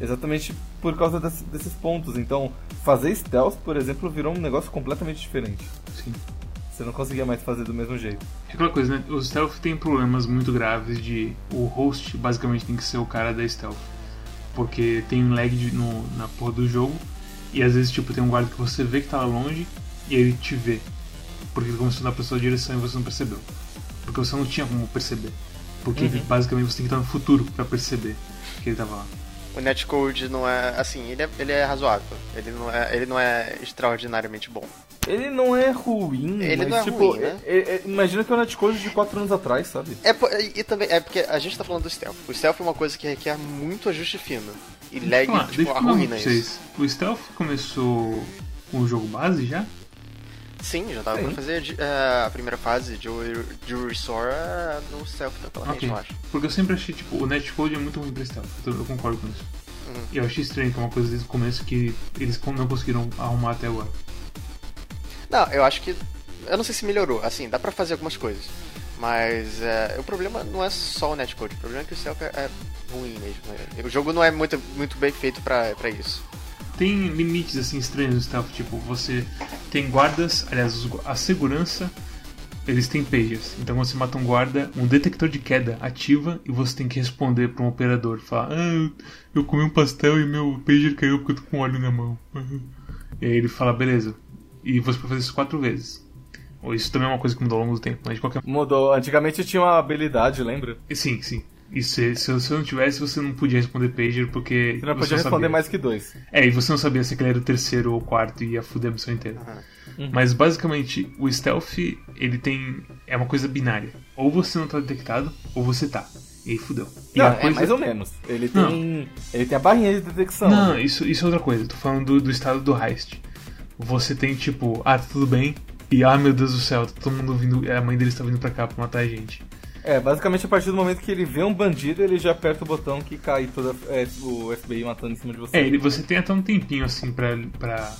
Exatamente por causa desse, desses pontos. Então, fazer stealth, por exemplo, virou um negócio completamente diferente. Sim. Você não conseguia mais fazer do mesmo jeito. É aquela coisa, né? O stealth tem problemas muito graves de. O host basicamente tem que ser o cara da stealth. Porque tem um lag de, no, na porra do jogo. E às vezes, tipo, tem um guarda que você vê que tá longe e ele te vê porque ele começou a dar pra sua direção e você não percebeu. Porque você não tinha como perceber. Porque uhum. basicamente você tem que estar no futuro para perceber que ele tava lá. O netcode não é. Assim, ele é, ele é razoável. Ele não é, ele não é extraordinariamente bom. Ele não é ruim, ele mas, não é tipo, ruim, né? é, é, imagina que é o netcode de 4 anos atrás, sabe? É, e também, é porque a gente tá falando do stealth. O stealth é uma coisa que requer muito ajuste fino. E lag, ah, tipo, arruína isso. O stealth começou o jogo base já? Sim, já dava Sim. pra fazer eh, a primeira fase de Restore eh, no Stealth tranquilamente, Ok. eu acho. Porque eu sempre achei, tipo, o netcode é muito ruim pra stealth. Eu eu concordo com isso. Uhum. E eu achei estranho que é uma coisa desde o começo que eles não conseguiram arrumar até agora. Não, eu acho que. Eu não sei se melhorou, assim, dá pra fazer algumas coisas. Mas é, o problema não é só o netcode, o problema é que o Stealth é, ruim mesmo. né? O jogo não é muito, muito bem feito pra, pra isso. Tem limites assim estranhos no stealth, tipo, você tem guardas, aliás, a segurança, eles têm pagers. Então você mata um guarda, um detector de queda ativa e você tem que responder para um operador, falar: "Ah, eu comi um pastel e meu pager caiu porque eu tô com óleo na mão". (laughs) E aí ele fala: "Beleza". E você pode fazer isso quatro vezes. Ou Isso também é uma coisa que mudou ao longo do tempo, mas de qualquer Mudou. Antigamente tinha uma habilidade, lembra? Sim, sim. E se, se você não tivesse, você não podia responder pager porque. Você não podia responder sabia. mais que dois. É, e você não sabia se aquele era o terceiro ou o quarto e ia fuder a missão inteira. Uhum. Mas basicamente, o stealth, ele tem. É uma coisa binária. Ou você não tá detectado, ou você tá. E aí fudeu. E não, a é coisa- mais ou menos. Ele Não. tem. Ele tem a barrinha de detecção. Não, né? isso, isso é outra coisa. Tô falando do, do estado do heist. Você tem tipo, ah, tá tudo bem. E ah, meu Deus do céu, tá todo mundo vindo. A mãe dele está vindo pra cá pra matar a gente. É, basicamente a partir do momento que ele vê um bandido, ele já aperta o botão que cai toda é, o FBI matando em cima de você. É, ele, você tem até um tempinho assim pra. pra,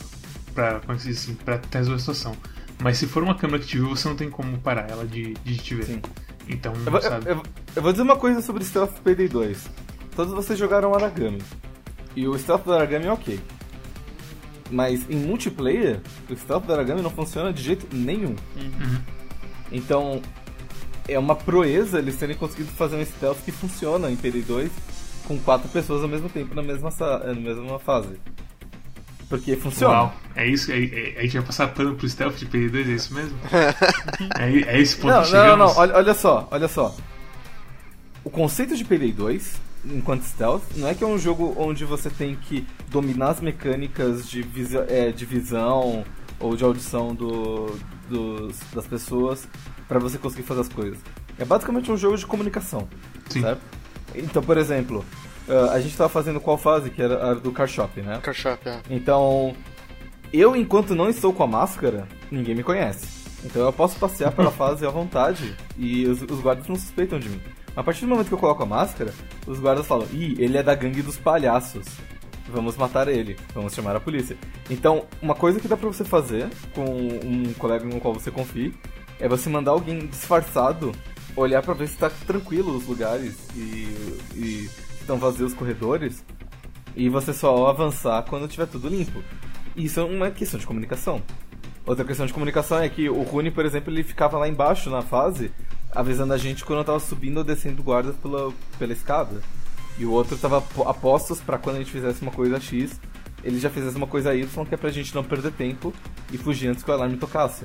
pra como é que se diz assim? Pra resolver a situação. Mas se for uma câmera que te viu, você não tem como parar ela de, de te ver. Sim. Então, Eu, vou- sabe? eu- eu vou dizer uma coisa sobre Stealth Payday 2. Todos vocês jogaram Aragami. E o Stealth do Aragami é ok. Mas em multiplayer, o Stealth do Aragami não funciona de jeito nenhum. Uhum. Então, é uma proeza eles terem conseguido fazer um Stealth que funciona em Payday 2 com quatro pessoas ao mesmo tempo na mesma, sa- na mesma fase. Porque funciona. Uau, é isso? É, é- a gente vai passar pano pro stealth de PD2, é isso mesmo? (laughs) é, é esse ponto Não, que não, não, chegamos? não, olha, olha só, olha só. O conceito de Payday 2, enquanto stealth, não é que é um jogo onde você tem que dominar as mecânicas de, visi é, de visão ou de audição do, dos- das pessoas pra você conseguir fazer as coisas. É basicamente um jogo de comunicação, Sim. certo? Então, por exemplo, ah, a gente tava fazendo qual fase? Que era a do Car Shop, né? Car Shop, é. Então, eu enquanto não estou com a máscara, ninguém me conhece. Então eu posso passear pela (laughs) fase à vontade e os, os guardas não suspeitam de mim. A partir do momento que eu coloco a máscara, os guardas falam: Ih, ele é da gangue dos palhaços. Vamos matar ele, vamos chamar a polícia. Então, uma coisa que dá pra você fazer com um colega no qual você confie é você mandar alguém disfarçado olhar pra ver se tá tranquilo os lugares e, e estão vazios os corredores e você só avançar quando tiver tudo limpo. Isso é uma questão de comunicação. Outra questão de comunicação é que o Rune, por exemplo, ele ficava lá embaixo na fase, avisando a gente quando eu tava subindo ou descendo guardas pela, pela escada. E o outro tava a postos pra quando a gente fizesse uma coisa X, ele já fizesse uma coisa Y, que é pra gente não perder tempo e fugir antes que o alarme tocasse.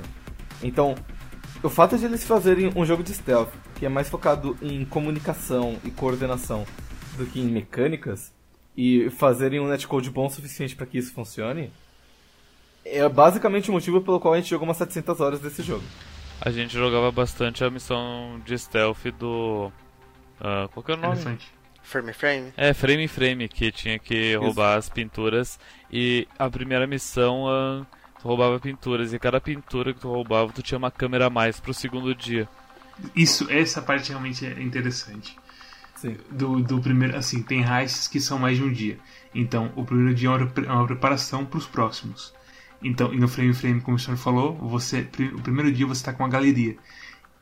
Então, o fato de eles fazerem um jogo de stealth, que é mais focado em comunicação e coordenação do que em mecânicas, e fazerem um netcode bom o suficiente para que isso funcione, é basicamente o motivo pelo qual a gente jogou umas 700 horas desse jogo. A gente jogava bastante a missão de stealth do. ah, qual que é o nome? Elefante. Frame Frame. É, frame frame, que tinha que roubar as pinturas. E a primeira missão, ah, tu roubava pinturas. E cada pintura que tu roubava, tu tinha uma câmera a mais pro segundo dia. Isso, essa parte realmente é interessante. Sim. Do, do primeiro, assim, tem heists que são mais de um dia. Então, o primeiro dia é uma, é uma preparação para os próximos. Então, no frame frame, como o senhor falou, você, o primeiro dia você está com uma galeria.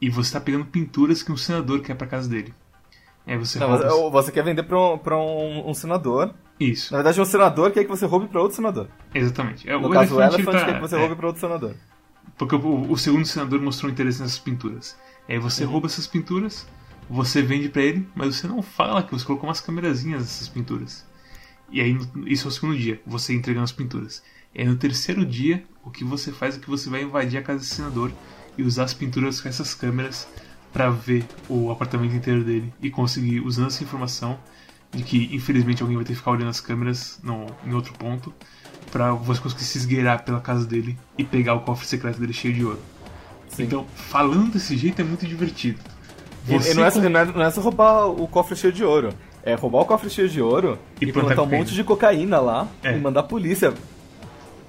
E você está pegando pinturas que um senador quer para casa dele. Aí você Não, rouba. você quer vender pra um, pra um, um senador. Isso, Na verdade, um senador quer que você roube pra outro senador. exatamente. É, No o caso, o elefante, Elephant tá- quer que você é. roube pra outro senador. Porque o, o segundo senador mostrou interesse nessas pinturas. Aí você Uhum. rouba essas pinturas, você vende pra ele, mas você não fala que você colocou umas câmerazinhas nessas pinturas. E aí, isso é o segundo dia, você entregando as pinturas. Aí no terceiro dia, o que você faz é que você vai invadir a casa desse senador e usar as pinturas com essas câmeras pra ver o apartamento inteiro dele e conseguir, usando essa informação, de que infelizmente alguém vai ter que ficar olhando as câmeras no, em outro ponto, pra você conseguir se esgueirar pela casa dele e pegar o cofre secreto dele cheio de ouro. Sim. Então, falando desse jeito é muito divertido. E, e Você não, é, com- não, é, não é só roubar o cofre cheio de ouro. É roubar o cofre cheio de ouro E e, plantar plantar um monte de cocaína lá É. e mandar a polícia.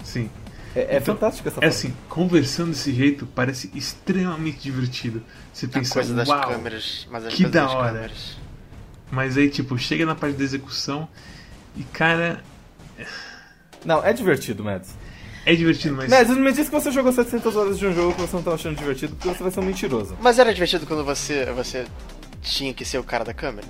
Sim. É, é fantástica essa É forma. assim, conversando desse jeito parece extremamente divertido. Você A pensa, coisa das uau, câmeras. Mas as que da das hora. câmeras. mas aí tipo, chega na parte da execução e cara, Não, é divertido, Mads. é divertido, mas Mads, me diz que você jogou 700 horas de um jogo que você não tá achando divertido, porque você vai ser um mentiroso. Mas era divertido quando você, você tinha que ser o cara da câmera?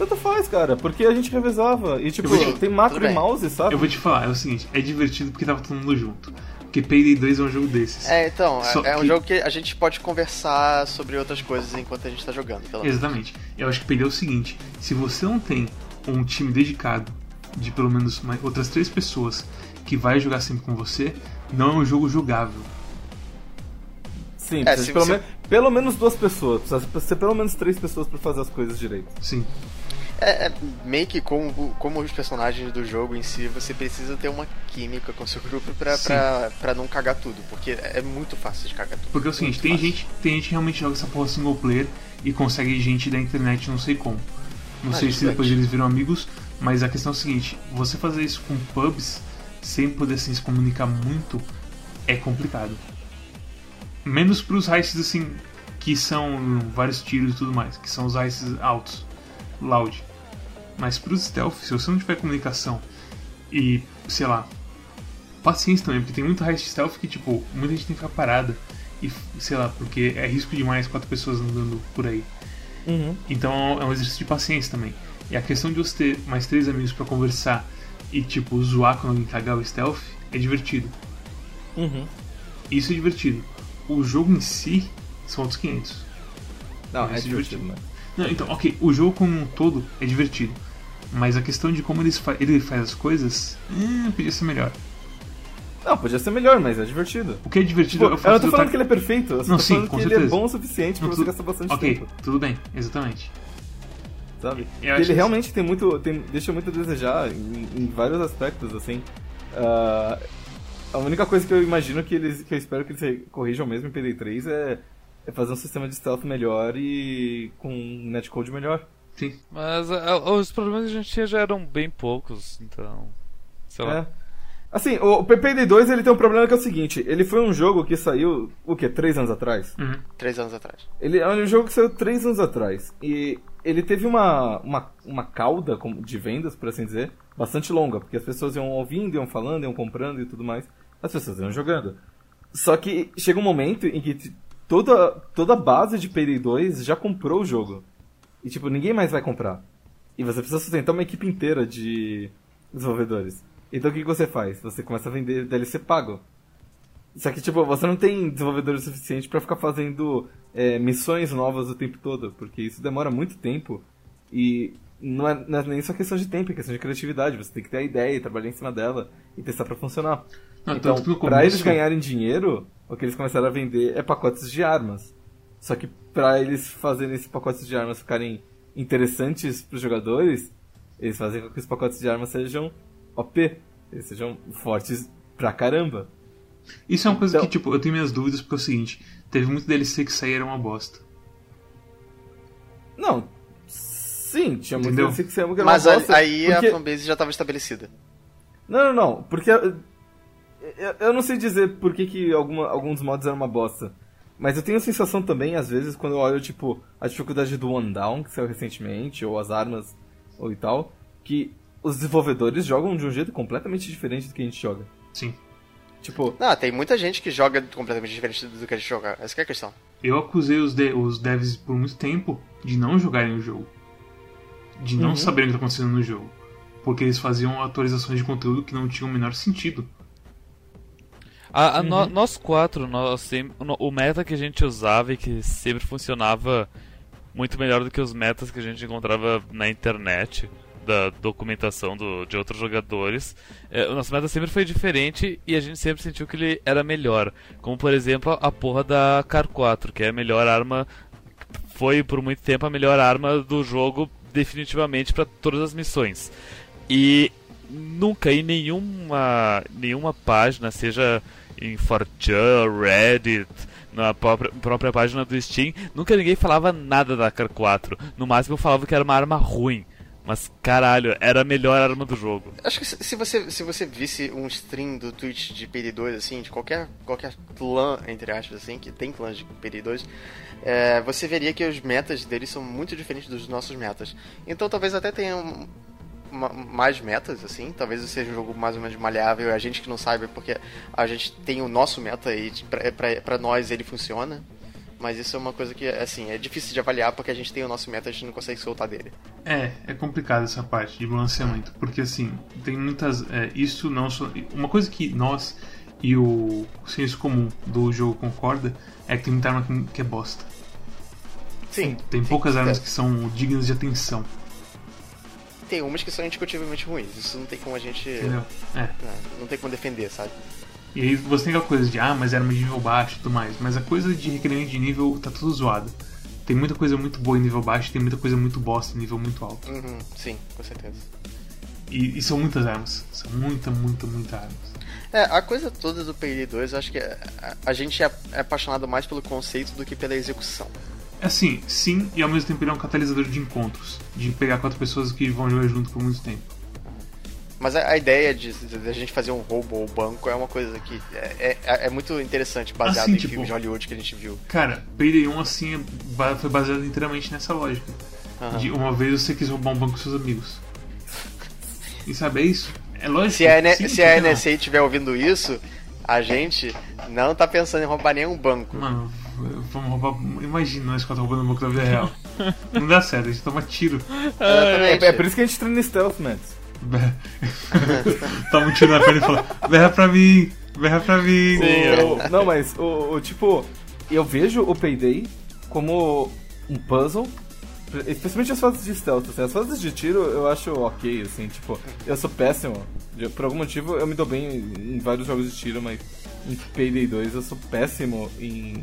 Tanto faz, cara, porque a gente revezava. E tipo, te- tem macro e mouse, sabe? eu vou te falar, é o seguinte, é divertido porque tava todo mundo junto. Porque Payday 2 é um jogo desses. É, então, Só é, é um que- jogo que a gente pode conversar sobre outras coisas enquanto a gente tá jogando, pelo menos. Exatamente. Eu acho que Payday é o seguinte, se você não tem um time dedicado de pelo menos mais- outras três pessoas que vai jogar sempre com você, não é um jogo jogável. Sim, É, precisa se de pelo, você- men- pelo menos duas pessoas. Precisa ser pelo menos três pessoas pra fazer as coisas direito. Sim. É, é meio que como, como os personagens do jogo em si, você precisa ter uma química com seu grupo pra, Sim. pra, pra não cagar tudo, porque é muito fácil de cagar tudo. Porque é o seguinte, tem fácil. gente, tem gente que realmente joga essa porra single player e consegue gente da internet não sei como. Não Ah, sei se depois eles viram amigos, mas a questão é a seguinte, você fazer isso com pubs sem poder assim, se comunicar muito é complicado. Menos pros heists assim, que são vários tiros e tudo mais, que são os heists altos, loud. Mas pros stealth, se você não tiver comunicação e, sei lá, paciência também, porque tem muito heist stealth que, tipo, muita gente tem que ficar parada. E, sei lá, porque é risco demais quatro pessoas andando por aí. Uhum. Então é um exercício de paciência também. E a questão de você ter mais três amigos pra conversar e, tipo, zoar quando alguém cagar o stealth é divertido. Uhum. Isso é divertido. O jogo em si são outros 500. Não, é é divertido, divertido. né? Não, então, ok, o jogo como um todo é divertido. Mas a questão de como eles fa- ele faz as coisas, hum, podia ser melhor. Não, podia ser melhor, mas é divertido. O que é divertido Tipo, é o eu fato não de tô eu falando que ele é perfeito, eu Não, tô sim, falando com que ele é certeza. bom o suficiente pra Não, você tu- gastar bastante Ok, tempo, tudo bem, exatamente. sabe? Eu ele que- realmente tem muito. Tem, deixa muito a desejar em, em vários aspectos, assim. Ah, a única coisa que eu imagino que eles. que eu espero que eles corrijam mesmo em PD3 é, é fazer um sistema de stealth melhor e com um netcode melhor. Sim. Mas ah, os problemas que a gente tinha já eram bem poucos, então. Sei lá. É. Assim, o PPD2 ele tem um problema que é o seguinte, ele foi um jogo que saiu, o quê? Três anos atrás? Uhum. Três anos atrás. Ele é um jogo que saiu três anos atrás. E ele teve uma, uma, uma cauda como- de vendas, por assim dizer, bastante longa. Porque as pessoas iam ouvindo, iam falando, iam comprando e tudo mais. As pessoas iam jogando. Só que chega um momento em que toda, toda a base de Payday 2 já comprou o jogo. E tipo, ninguém mais vai comprar. E você precisa sustentar uma equipe inteira de desenvolvedores. Então o que você faz? Você começa a vender DLC pago. Só que, tipo, você não tem desenvolvedores suficientes pra ficar fazendo é, missões novas o tempo todo, porque isso demora muito tempo e não é, não é nem só questão de tempo, é questão de criatividade. Você tem que ter a ideia e trabalhar em cima dela e testar pra funcionar. Então, começo- eles ganharem dinheiro, o que eles começaram a vender é pacotes de armas. Só que pra eles fazerem esses pacotes de armas ficarem interessantes pros jogadores, eles fazem com que os pacotes de armas sejam OP, eles sejam fortes pra caramba. Isso é uma coisa Então- que, tipo, eu tenho minhas dúvidas porque é o seguinte: teve muito DLC que saíram uma bosta. Não, sim, tinha muito Entendeu? DLC que Mas uma a- bosta, aí porque... a fanbase já estava estabelecida. Não, não, não, porque eu, eu- eu não sei dizer por que, que alguma, alguns mods eram uma bosta. Mas eu tenho a sensação também, às vezes, quando eu olho, tipo, a dificuldade do One Down, que saiu recentemente, ou as armas, ou e tal, que os desenvolvedores jogam de um jeito completamente diferente do que a gente joga. Sim. Tipo, Não, tem muita gente que joga completamente diferente do que a gente joga. Essa que é a questão. Eu acusei os, de- os devs por muito tempo de não jogarem o jogo. De não Uhum. saberem o que está acontecendo no jogo. Porque eles faziam atualizações de conteúdo que não tinham o menor sentido. A- a no- nós quatro, nós o meta que a gente usava e que sempre funcionava muito melhor do que os metas que a gente encontrava na internet, da documentação do- de outros jogadores. é, o nosso meta sempre foi diferente e a gente sempre sentiu que ele era melhor. Como por exemplo a porra da Car 4, que é a melhor arma. Foi por muito tempo a melhor arma do jogo, definitivamente, para todas as missões. E nunca em nenhuma, nenhuma página, seja em 4chan, Reddit, na própria, própria página do Steam, nunca ninguém falava nada da Car 4. No máximo falava que era uma arma ruim. Mas caralho, era a melhor arma do jogo. Acho que se você, se você visse um stream do Twitch de PD2, assim, de qualquer, qualquer clã, entre aspas, assim, que tem clãs de PD2, é, você veria que os metas deles são muito diferentes dos nossos metas. Então talvez até tenha um, mais metas, assim, talvez seja um jogo mais ou menos maleável, a gente que não saiba, porque a gente tem o nosso meta e pra nós ele funciona. Mas isso é uma coisa que, assim, é difícil de avaliar porque a gente tem o nosso meta e a gente não consegue soltar dele. É, é complicado essa parte de balanceamento, porque assim, tem muitas. É, isso não só. Uma coisa que nós e o senso comum do jogo concorda é que tem muita arma que, é bosta. Sim. Tem sim, poucas armas é. que são dignas de atenção. Tem umas que são indiscutivelmente ruins. Isso não tem como a gente. Entendeu? É. Não, não tem como defender, sabe? E aí você tem aquela coisa de, ah, mas era de nível baixo e tudo mais. Mas a coisa de requerimento de nível tá tudo zoado. Tem muita coisa muito boa em nível baixo, tem muita coisa muito bosta em nível muito alto. Uhum, sim, com certeza. E, e são muitas armas. São muita, muita, muita armas. É, a coisa toda do PID 2, eu acho que a, a gente é, é apaixonado mais pelo conceito do que pela execução. Assim, sim, e ao mesmo tempo ele é um catalisador de encontros. De pegar quatro pessoas que vão jogar junto por muito tempo. Mas a, a ideia de, de a gente fazer um roubo ou banco é uma coisa que é, é, é muito interessante, baseado Assim, em tipo- filmes de Hollywood que a gente viu. Cara, Payday 1 assim é foi baseado inteiramente nessa lógica. Aham. De uma vez você quis roubar um banco com seus amigos. (laughs) E sabe, é isso. É lógico. Se a, sim, se a? NSA estiver ouvindo isso, a gente não tá pensando em roubar nenhum banco. Mano, vamos roubar. Imagina nós quatro roubando um banco da vida real. (laughs) Não dá certo, a gente toma tiro. Exatamente. É, é por isso que a gente treina stealth, Mads. (laughs) Berra- Toma um tiro na perna e fala: berra pra mim, berra pra mim. O- não, mas o, o, tipo, eu vejo o Payday como um puzzle, especialmente as fases de stealth. Assim, as fases de tiro eu acho ok, assim, tipo, eu sou péssimo. Por algum motivo eu me dou bem em vários jogos de tiro, mas em Payday 2 eu sou péssimo em,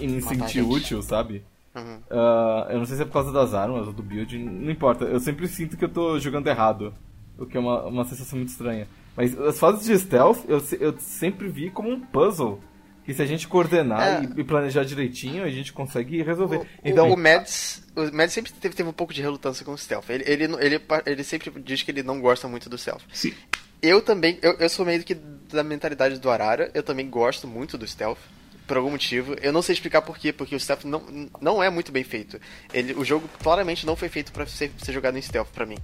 em Matar sentir gente. útil, sabe? Uhum. Ah, eu não sei se é por causa das armas ou do build, não importa. Eu sempre sinto que eu tô jogando errado, o que é uma, uma sensação muito estranha. Mas as fases de stealth eu, eu sempre vi como um puzzle. Que se a gente coordenar É. e, e planejar direitinho, a gente consegue resolver. O, então, o, Mads, o Mads sempre teve, teve um pouco de relutância com o stealth. Ele, ele, ele, ele sempre diz que ele não gosta muito do stealth. Sim, Eu também, eu, eu sou meio que da mentalidade do Arara, eu também gosto muito do stealth. Por algum motivo. Eu não sei explicar por quê, porque o stealth não, não é muito bem feito. Ele, o jogo claramente não foi feito pra ser, ser jogado em stealth pra mim.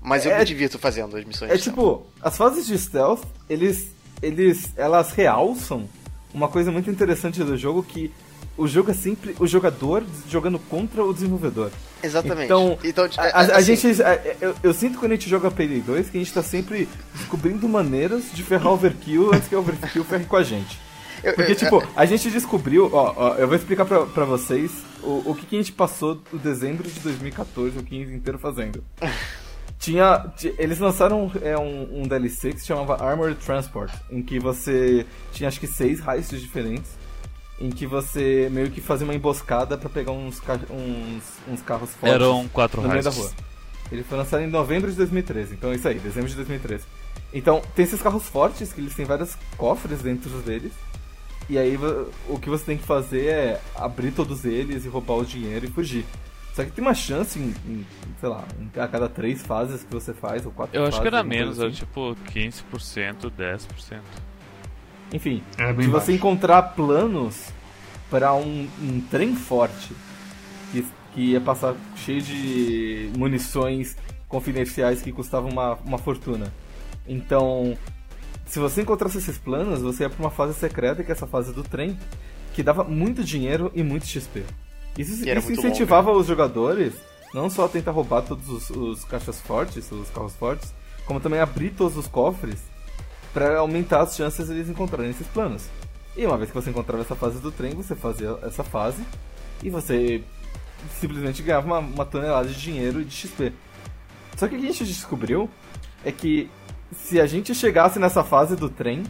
Mas eu É- me divirto fazendo as missões é tipo, as fases de stealth, eles, eles, elas realçam uma coisa muito interessante do jogo que o jogo é sempre o jogador jogando contra o desenvolvedor. Exatamente. Então, Então, a, é- a- a assim, gente, a- eu, eu sinto quando a gente joga Payday 2 que a gente tá sempre descobrindo maneiras de ferrar overkill antes que o overkill ferre com a gente. Porque, tipo, a gente descobriu, ó, ó, eu vou explicar pra, pra vocês o, o que, que a gente passou o dezembro de 2014, o 15 inteiro fazendo. Tinha. ti- Eles lançaram é, um, um DLC que se chamava Armored Transport, em que você tinha acho que seis heists diferentes, em que você meio que fazia uma emboscada pra pegar uns, uns, uns carros fortes Eram quatro no meio da heists. rua. Ele foi lançado em novembro de 2013, então é isso aí, dezembro de 2013. Então, tem esses carros fortes, que eles têm vários cofres dentro deles. E aí o que você tem que fazer é abrir todos eles e roubar o dinheiro e fugir. Só que tem uma chance em, em, sei lá, em- a cada três fases que você faz, ou quatro Eu acho fases, que era menos, era assim. tipo 15%, 10%. Enfim, Era bem se baixo. você encontrar planos para um, um trem forte que, que ia passar cheio de munições confidenciais que custavam uma, uma fortuna. Então, se você encontrasse esses planos, você ia para uma fase secreta, que é essa fase do trem, que dava muito dinheiro e muito XP. Isso, isso incentivava os jogadores não só a tentar roubar todos os, os caixas fortes, os carros fortes, como também abrir todos os cofres para aumentar as chances de eles encontrarem esses planos. E uma vez que você encontrava essa fase do trem, você fazia essa fase e você simplesmente ganhava uma, uma tonelada de dinheiro e de XP. Só que o que a gente descobriu é que se a gente chegasse nessa fase do trem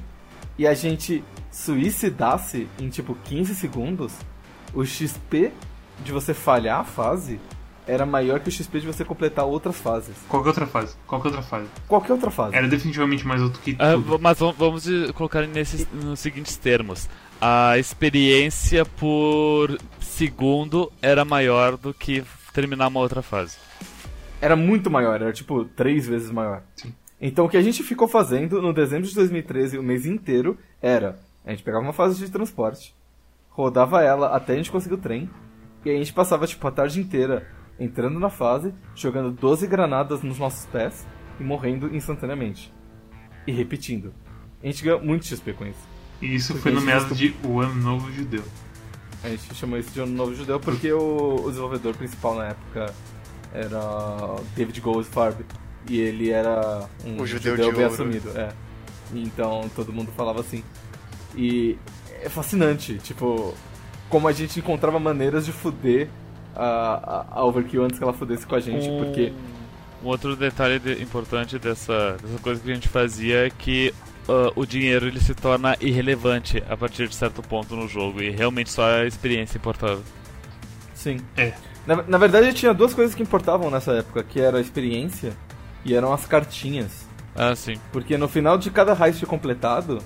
e a gente suicidasse em tipo 15 segundos, o XP de você falhar a fase era maior que o XP de você completar outras fases. Qualquer outra fase. Qualquer outra fase. Qualquer outra fase. Era definitivamente mais alto que Ah, tudo. mas vamos- colocar nesses, nos seguintes termos. A experiência por segundo era maior do que terminar uma outra fase. era muito maior, era tipo três vezes maior. Sim. Então o que a gente ficou fazendo no dezembro de 2013, o mês inteiro, era a gente pegava uma fase de transporte, rodava ela até a gente conseguir o trem, e a gente passava tipo a tarde inteira entrando na fase, jogando 12 granadas nos nossos pés e morrendo instantaneamente. E repetindo. A gente ganhou muito XP com isso. E isso Porque foi no meado de O Ano Novo Judeu. A gente chamou isso de Ano Novo Judeu porque o, o desenvolvedor principal na época era David Goldfarb. E ele era um O judeu judeu, de bem ouro. assumido. É. Então todo mundo falava assim. E é fascinante, tipo, como a gente encontrava maneiras de fuder a, a, a Overkill antes que ela fudesse com a gente, um, porque. um outro detalhe de- importante dessa, dessa coisa que a gente fazia é que ah, o dinheiro ele se torna irrelevante a partir de certo ponto no jogo e realmente só a experiência importava. Sim. É. Na, na verdade tinha duas coisas que importavam nessa época, que era a experiência e eram as cartinhas. Ah, sim. Porque no final de cada heist completado,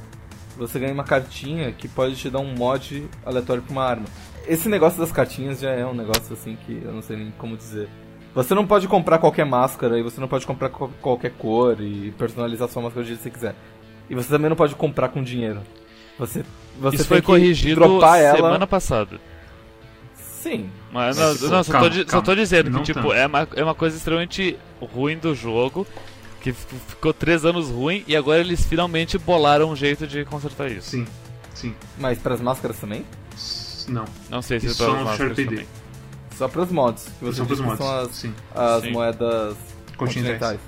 você ganha uma cartinha que pode te dar um mod aleatório pra uma arma. Esse negócio das cartinhas já é um negócio assim que eu não sei nem como dizer. Você não pode comprar qualquer máscara e você não pode comprar qual- qualquer cor e personalizar sua máscara do jeito que você quiser. E você também não pode comprar com dinheiro. Você, você Isso tem foi corrigido dropar ela. semana passada. Sim. Mas, Mas, não, pô, não, só, calma, tô, di- só calma. tô dizendo Não que tipo, tanto. é uma, é uma coisa extremamente ruim do jogo, que ficou três anos ruim e agora eles finalmente bolaram um jeito de consertar isso. Sim, sim. Mas pras máscaras também? Não. Não sei se para os no máscaras Sharp também. Só pras mods. Que você Só pros mods. são as, Sim. as Sim. moedas Continentais.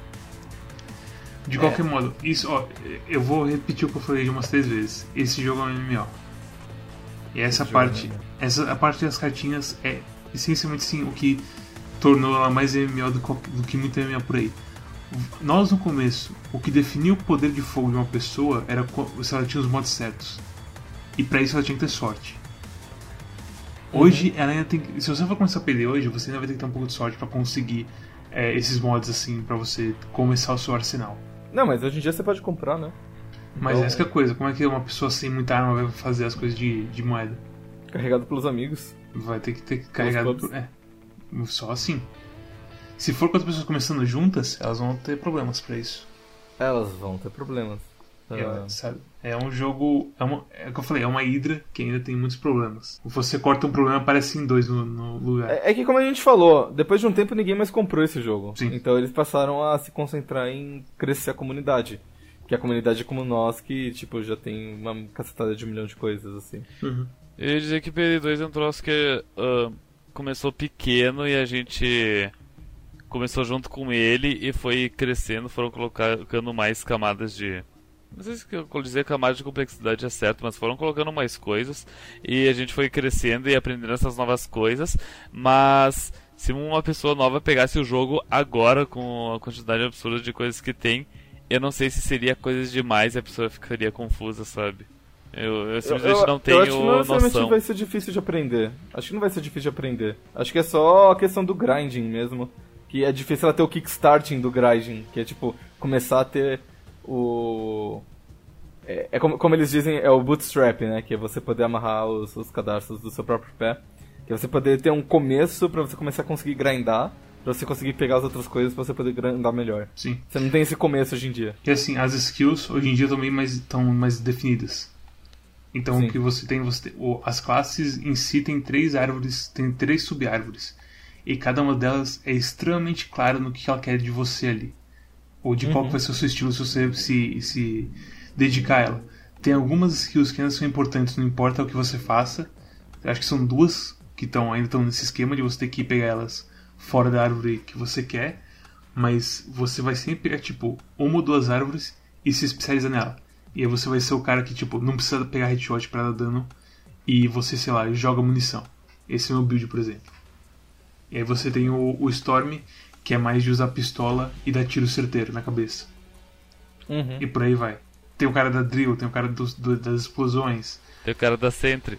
De É. qualquer modo, isso, ó, eu vou repetir o que eu falei de umas três vezes. Esse jogo é um MMO. E essa Esse é parte, MMO. Essa a parte das cartinhas é essencialmente sim o que tornou ela mais MMO do, do que muito MMO por aí. Nós no começo, o que definia o poder de fogo de uma pessoa era se ela tinha os mods certos. E pra isso ela tinha que ter sorte. Hoje ela ainda tem que- se você for começar a perder hoje, você ainda vai ter que ter um pouco de sorte pra conseguir é, esses mods assim pra você começar o seu arsenal. Não, mas hoje em dia você pode comprar, né? Mas Então- essa que é a coisa, como é que uma pessoa sem muita arma vai fazer as coisas de, de moeda? Carregado pelos amigos. Vai ter que ter carregado. Por, é. Só assim. Se for com as pessoas começando juntas, elas vão ter problemas pra isso. Elas vão ter problemas. É, Ah, sabe? É um jogo. É, uma, é o que eu falei, é uma hidra que ainda tem muitos problemas. Você corta um problema, aparece em dois no, no lugar. É, é que como a gente falou, depois de um tempo ninguém mais comprou esse jogo. Sim. Então eles passaram a se concentrar em crescer a comunidade. Que é a comunidade é como nós, que tipo, já tem uma cacetada de um milhão de coisas, assim. Uhum. Eu ia dizer que PD2 é um troço que ah, começou pequeno e a gente começou junto com ele e foi crescendo, foram colocando mais camadas de. Não sei se eu dizer camada de complexidade é certo, mas foram colocando mais coisas e a gente foi crescendo e aprendendo essas novas coisas. Mas se uma pessoa nova pegasse o jogo agora com a quantidade absurda de coisas que tem, eu não sei se seria coisas demais e a pessoa ficaria confusa, sabe? Eu, eu simplesmente não tenho eu acho que não necessariamente noção. vai ser difícil de aprender. Acho que não vai ser difícil de aprender. Acho que é só a questão do grinding mesmo. Que é difícil ela ter o kickstarting do grinding, que é tipo, começar a ter o. É, é como, como eles dizem, é o bootstrap, né? Que é você poder amarrar os, os cadarços do seu próprio pé. Que é você poder ter um começo pra você começar a conseguir grindar, pra você conseguir pegar as outras coisas pra você poder grindar melhor. Sim. Você não tem esse começo hoje em dia. E assim, as skills hoje em dia também mais, estão mais definidas. Então Sim. o que você tem, você tem- as classes em si tem três árvores, tem três subárvores. E cada uma delas é extremamente clara no que ela quer de você ali. Ou de qual que vai ser o seu estilo se você se, se dedicar a ela. Tem algumas skills que ainda são importantes, não importa o que você faça. Eu acho que são duas que estão ainda estão nesse esquema de você ter que pegar elas fora da árvore que você quer. Mas você vai sempre pegar, tipo, uma ou duas árvores e se especializar nela. E aí você vai ser o cara que, tipo, não precisa pegar headshot pra dar dano e você, sei lá, joga munição. Esse é o meu build, por exemplo. E aí você tem o, o Storm, que é mais de usar pistola e dar tiro certeiro na cabeça. Uhum. E por aí vai. Tem o cara da drill, tem o cara do- das explosões, Tem o cara da Sentry.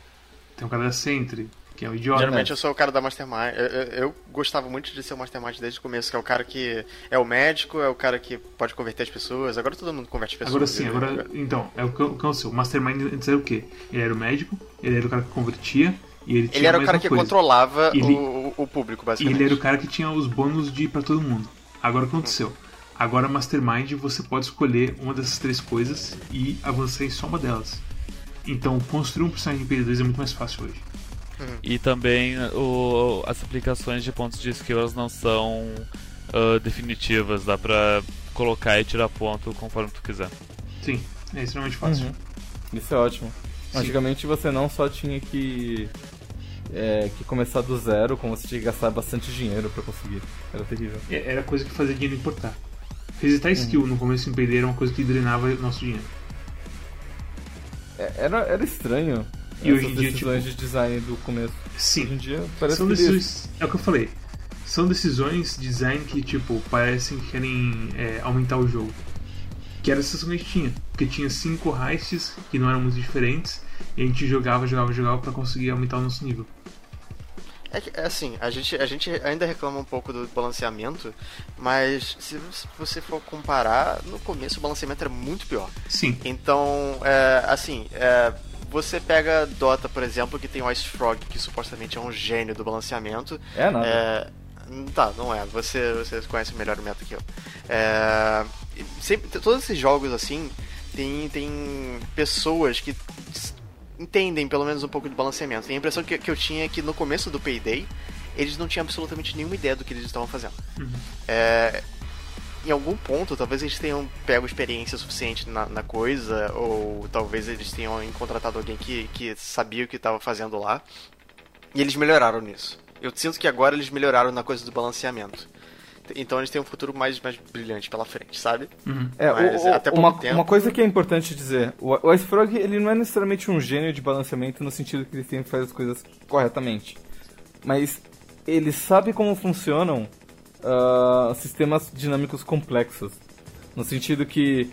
tem o cara da sentry, que é o idiota. Geralmente eu sou o cara da Mastermind. Eu, eu- eu gostava muito de ser o Mastermind desde o começo, que é o cara que é o médico, é o cara que pode converter as pessoas. Agora todo mundo converte pessoas. Agora sim, né? agora. Então, é o que eu- o Mastermind antes era o quê? Ele era o médico, ele era o cara que convertia, e ele tinha Ele era o cara que coisa. controlava Ele- o, o público, E basicamente. ele era o cara que tinha os bônus de ir pra todo mundo. Agora o que aconteceu? Agora Mastermind você pode escolher uma dessas três coisas e avançar em só uma delas. Então construir um personagem de PD2 é muito mais fácil hoje. E também o, as aplicações de pontos de skill elas não são uh, definitivas, dá pra colocar e tirar ponto conforme tu quiser. Sim, é extremamente fácil. Uhum. Isso é ótimo. Sim. Antigamente você não só tinha que, é, que começar do zero, como você tinha que gastar bastante dinheiro pra conseguir. Era terrível. É- Era coisa que fazia dinheiro importar. Resetar skill no começo em PD era uma coisa que drenava nosso dinheiro. É, Era, era estranho E hoje em dia, decisões de design do começo. Hoje em Sim, dia parece são que decisões. É o que eu falei. São decisões de design que, tipo, parecem que querem é, aumentar o jogo. Que era a sensação que a gente tinha. Porque tinha cinco heists que não eram muito diferentes. E a gente jogava, jogava, jogava pra conseguir aumentar o nosso nível. É que, é assim, a gente, a gente ainda reclama um pouco do balanceamento, mas se você for comparar, no começo o balanceamento era muito pior. Sim, Então, é, assim, é, você pega Dota, por exemplo, que tem o Ice Frog, que supostamente é um gênio do balanceamento. É nada. É, tá, não é. Você, você conhece melhor o meta que eu. É, e sempre, todos esses jogos assim tem, tem pessoas que entendem pelo menos um pouco de balanceamento. Tem a impressão que, que eu tinha é que no começo do Payday eles não tinham absolutamente nenhuma ideia do que eles estavam fazendo. É, em algum ponto, talvez eles tenham pego experiência suficiente na, na coisa, ou talvez eles tenham contratado alguém que, que sabia o que estava fazendo lá, e eles melhoraram nisso. Eu sinto que agora eles melhoraram na coisa do balanceamento. Então eles têm um futuro mais, mais brilhante pela frente, sabe? É, Mas, o- até uma, tempo- uma coisa que é importante dizer, o, o Ice Frog ele não é necessariamente um gênio de balanceamento no sentido que ele sempre faz as coisas corretamente. Mas ele sabe como funcionam ah, sistemas dinâmicos complexos. No sentido que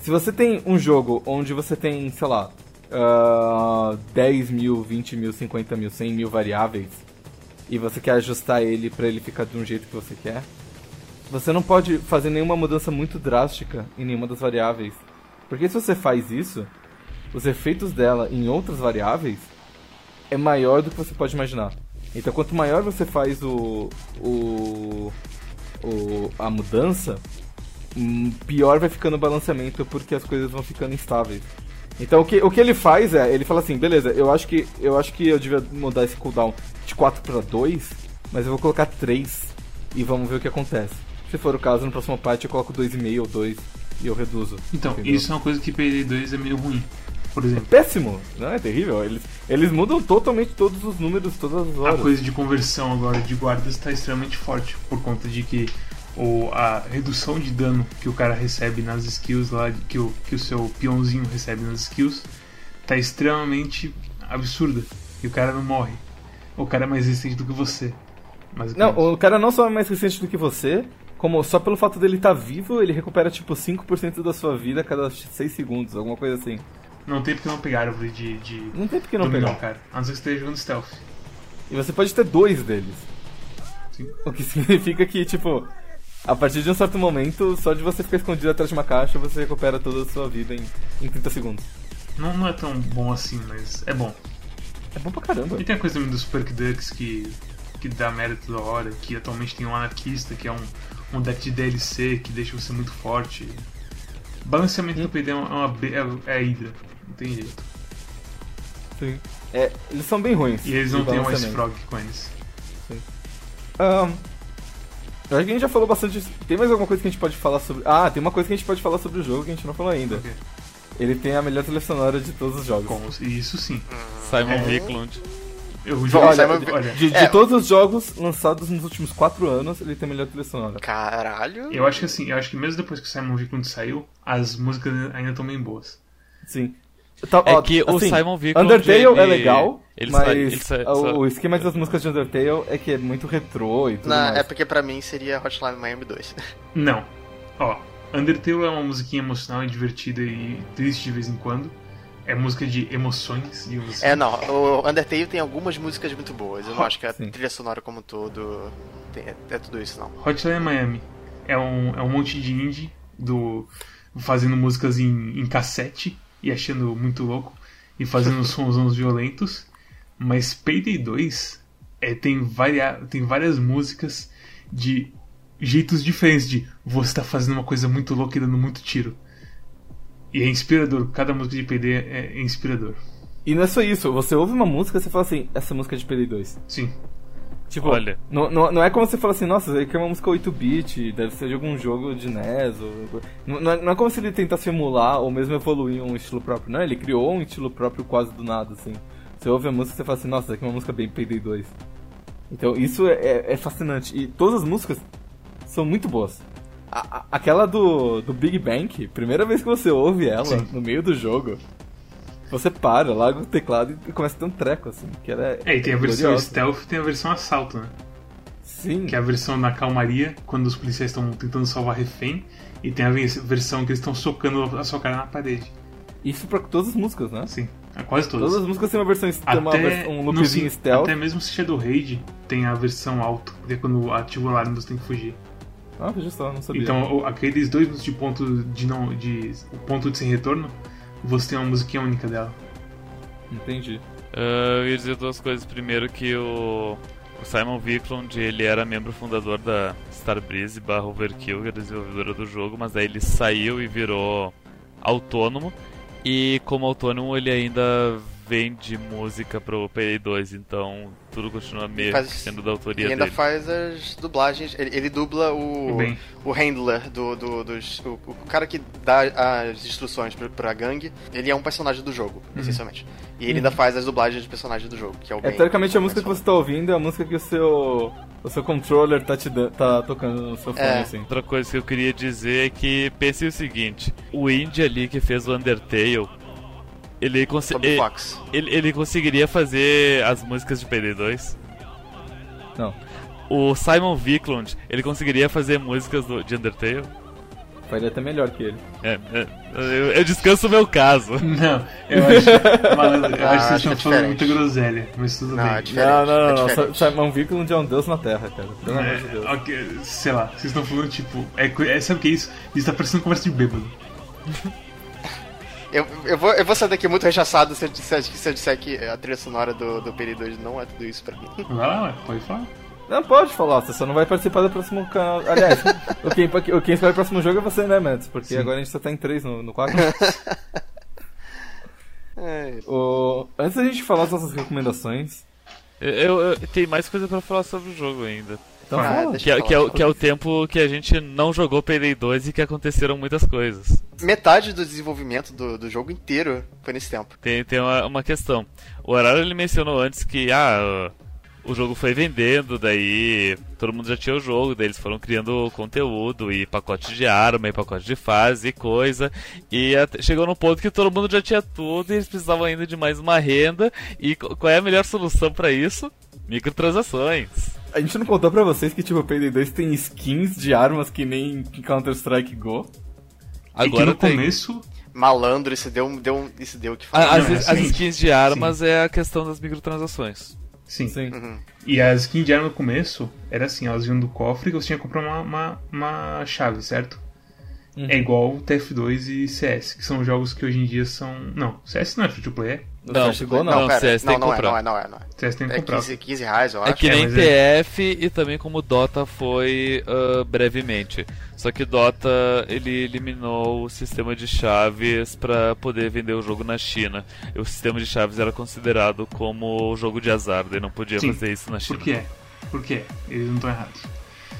se você tem um jogo onde você tem, sei lá, ah, 10 mil, 20 mil, 50 mil, 100 mil variáveis e você quer ajustar ele pra ele ficar de um jeito que você quer, você não pode fazer nenhuma mudança muito drástica em nenhuma das variáveis. Porque se você faz isso, os efeitos dela em outras variáveis é maior do que você pode imaginar. Então quanto maior você faz o, o, o a mudança, hum, pior vai ficando o balanceamento porque as coisas vão ficando instáveis. Então o que, o que ele faz é, ele fala assim, beleza, eu acho que eu acho que eu devia mudar esse cooldown de 4 para 2, mas eu vou colocar 3 e vamos ver o que acontece. Se for o caso, no próximo patch eu coloco 2,5 ou 2 e eu reduzo. Então, entendeu? isso é uma coisa que PD2 é meio ruim. Por exemplo, péssimo, não é terrível. Eles, eles mudam totalmente todos os números todas as a horas. coisa de conversão agora de guardas está extremamente forte. Por conta de que o, a redução de dano que o cara recebe nas skills lá, que o, que o seu peãozinho recebe nas skills, tá extremamente absurda. E o cara não morre. O cara é mais resistente do que você. Mas Não, o cara não só é mais resistente do que você, como só pelo fato dele estar vivo, ele recupera tipo 5% da sua vida a cada 6 segundos, alguma coisa assim. Não tem porque não pegar árvore de, de Não tem porque não dominar pegar. cara. A não ser que esteja jogando stealth. E você pode ter dois deles. Sim. O que (laughs) significa que, tipo, a partir de um certo momento, só de você ficar escondido atrás de uma caixa, você recupera toda a sua vida em, em 30 segundos. Não, não é tão bom assim, mas é bom. É bom pra caramba. E tem a coisa também dos Perk Ducks que, que dá merda toda hora, que atualmente tem um anarquista, que é um, um deck de DLC que deixa você muito forte. Balanceamento do PD é uma, é uma é, é a Hydra, não tem jeito. Sim. É, eles são bem ruins. E eles não têm um Ice. Frog com eles. Ahn, eu acho que a gente já falou bastante. Tem mais alguma coisa que a gente pode falar sobre. Ah, tem uma coisa que a gente pode falar sobre o jogo que a gente não falou ainda. Ok. Ele tem a melhor trilha sonora de todos os jogos. Com isso sim. Simon É. Viklund. Eu Olha, joguei Simon- olha, De, de É. todos os jogos lançados nos últimos 4 anos, ele tem a melhor trilha sonora. Caralho. eu acho que assim, eu acho que mesmo depois que o Simon Viklund saiu, as músicas ainda estão bem boas. Sim. Tá, É ó, que o assim, Simon Viklund, Undertale é ele- legal, ele mas sa- ele sa- o, o esquema das músicas de Undertale é que é muito retrô e tudo Na- mais. é porque pra mim seria Hotline Miami 2. (laughs) Não. Ó, Undertale é uma musiquinha emocional e divertida e triste de vez em quando. É música de emoções, digamos assim. É, não, o Undertale tem algumas músicas muito boas. Eu não acho que a Sim. trilha sonora como um todo tem- é, é tudo isso, não. Hotline Miami é um, é um monte de indie do, fazendo músicas em, em cassete e achando muito louco e fazendo (laughs) sons violentos. Mas Payday 2 é, tem, varia, tem várias músicas de jeitos diferentes de você tá fazendo uma coisa muito louca e dando muito tiro. E é inspirador, cada música de PD é, é inspirador. E não é só isso, você ouve uma música e você fala assim, essa música é de PD2. Sim. Tipo, Olha. Não, não, não é como você fala assim, nossa, isso aqui é uma música 8-bit, deve ser de algum jogo de NES. Ou... Não, não é, não é como se ele tentasse emular ou mesmo evoluir um estilo próprio. Não, ele criou um estilo próprio quase do nada, assim. Você ouve a música e você fala assim, nossa, isso aqui é uma música bem PD2. Então isso é, é, é fascinante. E todas as músicas são muito boas. A- a- aquela do, do Big Bang, primeira vez que você ouve ela Sim. no meio do jogo, você para, larga o teclado e começa a ter um treco, assim. Que era É, e tem a versão gloriosa. stealth e tem a versão assalto, né? Sim. Que é a versão na calmaria, quando os policiais estão tentando salvar refém. E tem a ve- versão que eles estão socando a sua cara na parede. Isso pra todas as músicas, né? Sim, é quase todas. Todas as músicas têm uma versão, tem uma Até, vers- um no loopzinho sim- stealth. até mesmo se Shadow Raid tem a versão alto, que é quando ativa o alarme você tem que fugir. Ah, veja só, não sabia. Então, aqueles dois minutos de ponto de não. de. ponto de sem retorno, você tem uma musiquinha única dela. Entendi. Ah, eu ia dizer duas coisas. Primeiro que o, o Simon Viklund, ele era membro fundador da Starbreeze barra Overkill, que era desenvolvedora do jogo, mas daí ele saiu e virou autônomo. E como autônomo ele ainda vende música pro PS2, então tudo continua meio faz- sendo da autoria Ele ainda dele. faz as dublagens. Ele, ele dubla o, Bem. o handler do, do- dos. O, o cara que dá as instruções pra, pra gangue. Ele é um personagem do jogo, essencialmente. E ele ainda faz as dublagens de personagem do jogo, que é o É, teoricamente a música que você tá ouvindo é a música que o seu. O seu controller tá, te tá tocando no seu fone, É. assim. Outra coisa que eu queria dizer é que pense o seguinte: o indie ali que fez o Undertale, ele, Toby ele, Fox. ele, ele conseguiria fazer as músicas de PD2? Não. O Simon Viklund, ele conseguiria fazer músicas do, de Undertale? Faria até melhor que ele. É, é, eu, eu descanso o meu caso. (laughs) Não, eu acho. malandro, eu (laughs) Ah, acho que vocês estão falando diferente. groselha, mas tudo Não, bem. é. Não, não, não, é não. Simon Viklund é um deus na Terra, cara. Pelo amor de É, Deus. ok, sei lá, vocês estão falando tipo. É, é, sabe o que é isso? Isso tá parecendo conversa de bêbado. (laughs) Eu, eu, vou, eu vou sair daqui muito rechaçado se eu disser, se eu disser que a trilha sonora do, do PD2 não é tudo isso pra mim. Vai lá, ué, pode falar. Não, pode falar, você só não vai participar do próximo canal. Aliás, (laughs) o quem, o quem escolhe o próximo jogo é você, né, Mendes? Porque Sim. agora a gente só tá em 3 no, no 4. (laughs) É, o... Antes da gente falar das nossas recomendações, Eu, eu, eu- tem mais coisa pra falar sobre o jogo ainda. Então Ah, fala. Que é, que, é, o- que é o tempo que a gente não jogou PD2 e que aconteceram muitas coisas. metade do desenvolvimento do, do jogo inteiro foi nesse tempo. Tem, tem uma, uma questão. O horário ele mencionou antes que ah, o jogo foi vendendo, daí todo mundo já tinha o jogo, daí eles foram criando conteúdo e pacote de arma e pacote de fase e coisa. E até- chegou num ponto que todo mundo já tinha tudo e eles precisavam ainda de mais uma renda. E qu- qual é a melhor solução pra isso? Microtransações. A gente não contou pra vocês que tipo, o PD2 tem skins de armas que nem Counter-Strike Go? e que Agora no tem. começo. Malandro, isso deu, deu, isso deu o que falar. As, Não, é as assim, skins de armas é a questão das microtransações. Sim. Sim. Uhum. E as skins de arma no começo era assim, elas vinham do cofre e você tinha que comprar uma, uma, uma chave, certo? Uhum. É igual TF2 e CS, que são jogos que hoje em dia são. Não, CS não é free to play, é? No Não, CSGO não. não. pera, CS tem não, que não é, comprar. não é, não é, não é. CS tem que É comprar. 15, 15 reais, eu É acho. que É, nem mas é- TF e também como Dota foi ah, brevemente. Só que Dota ele eliminou o sistema de chaves para poder vender o jogo na China. E o sistema de chaves era considerado como jogo de azar, daí não podia Sim. fazer isso na China. Por que é? Por que é? Eles não estão errados.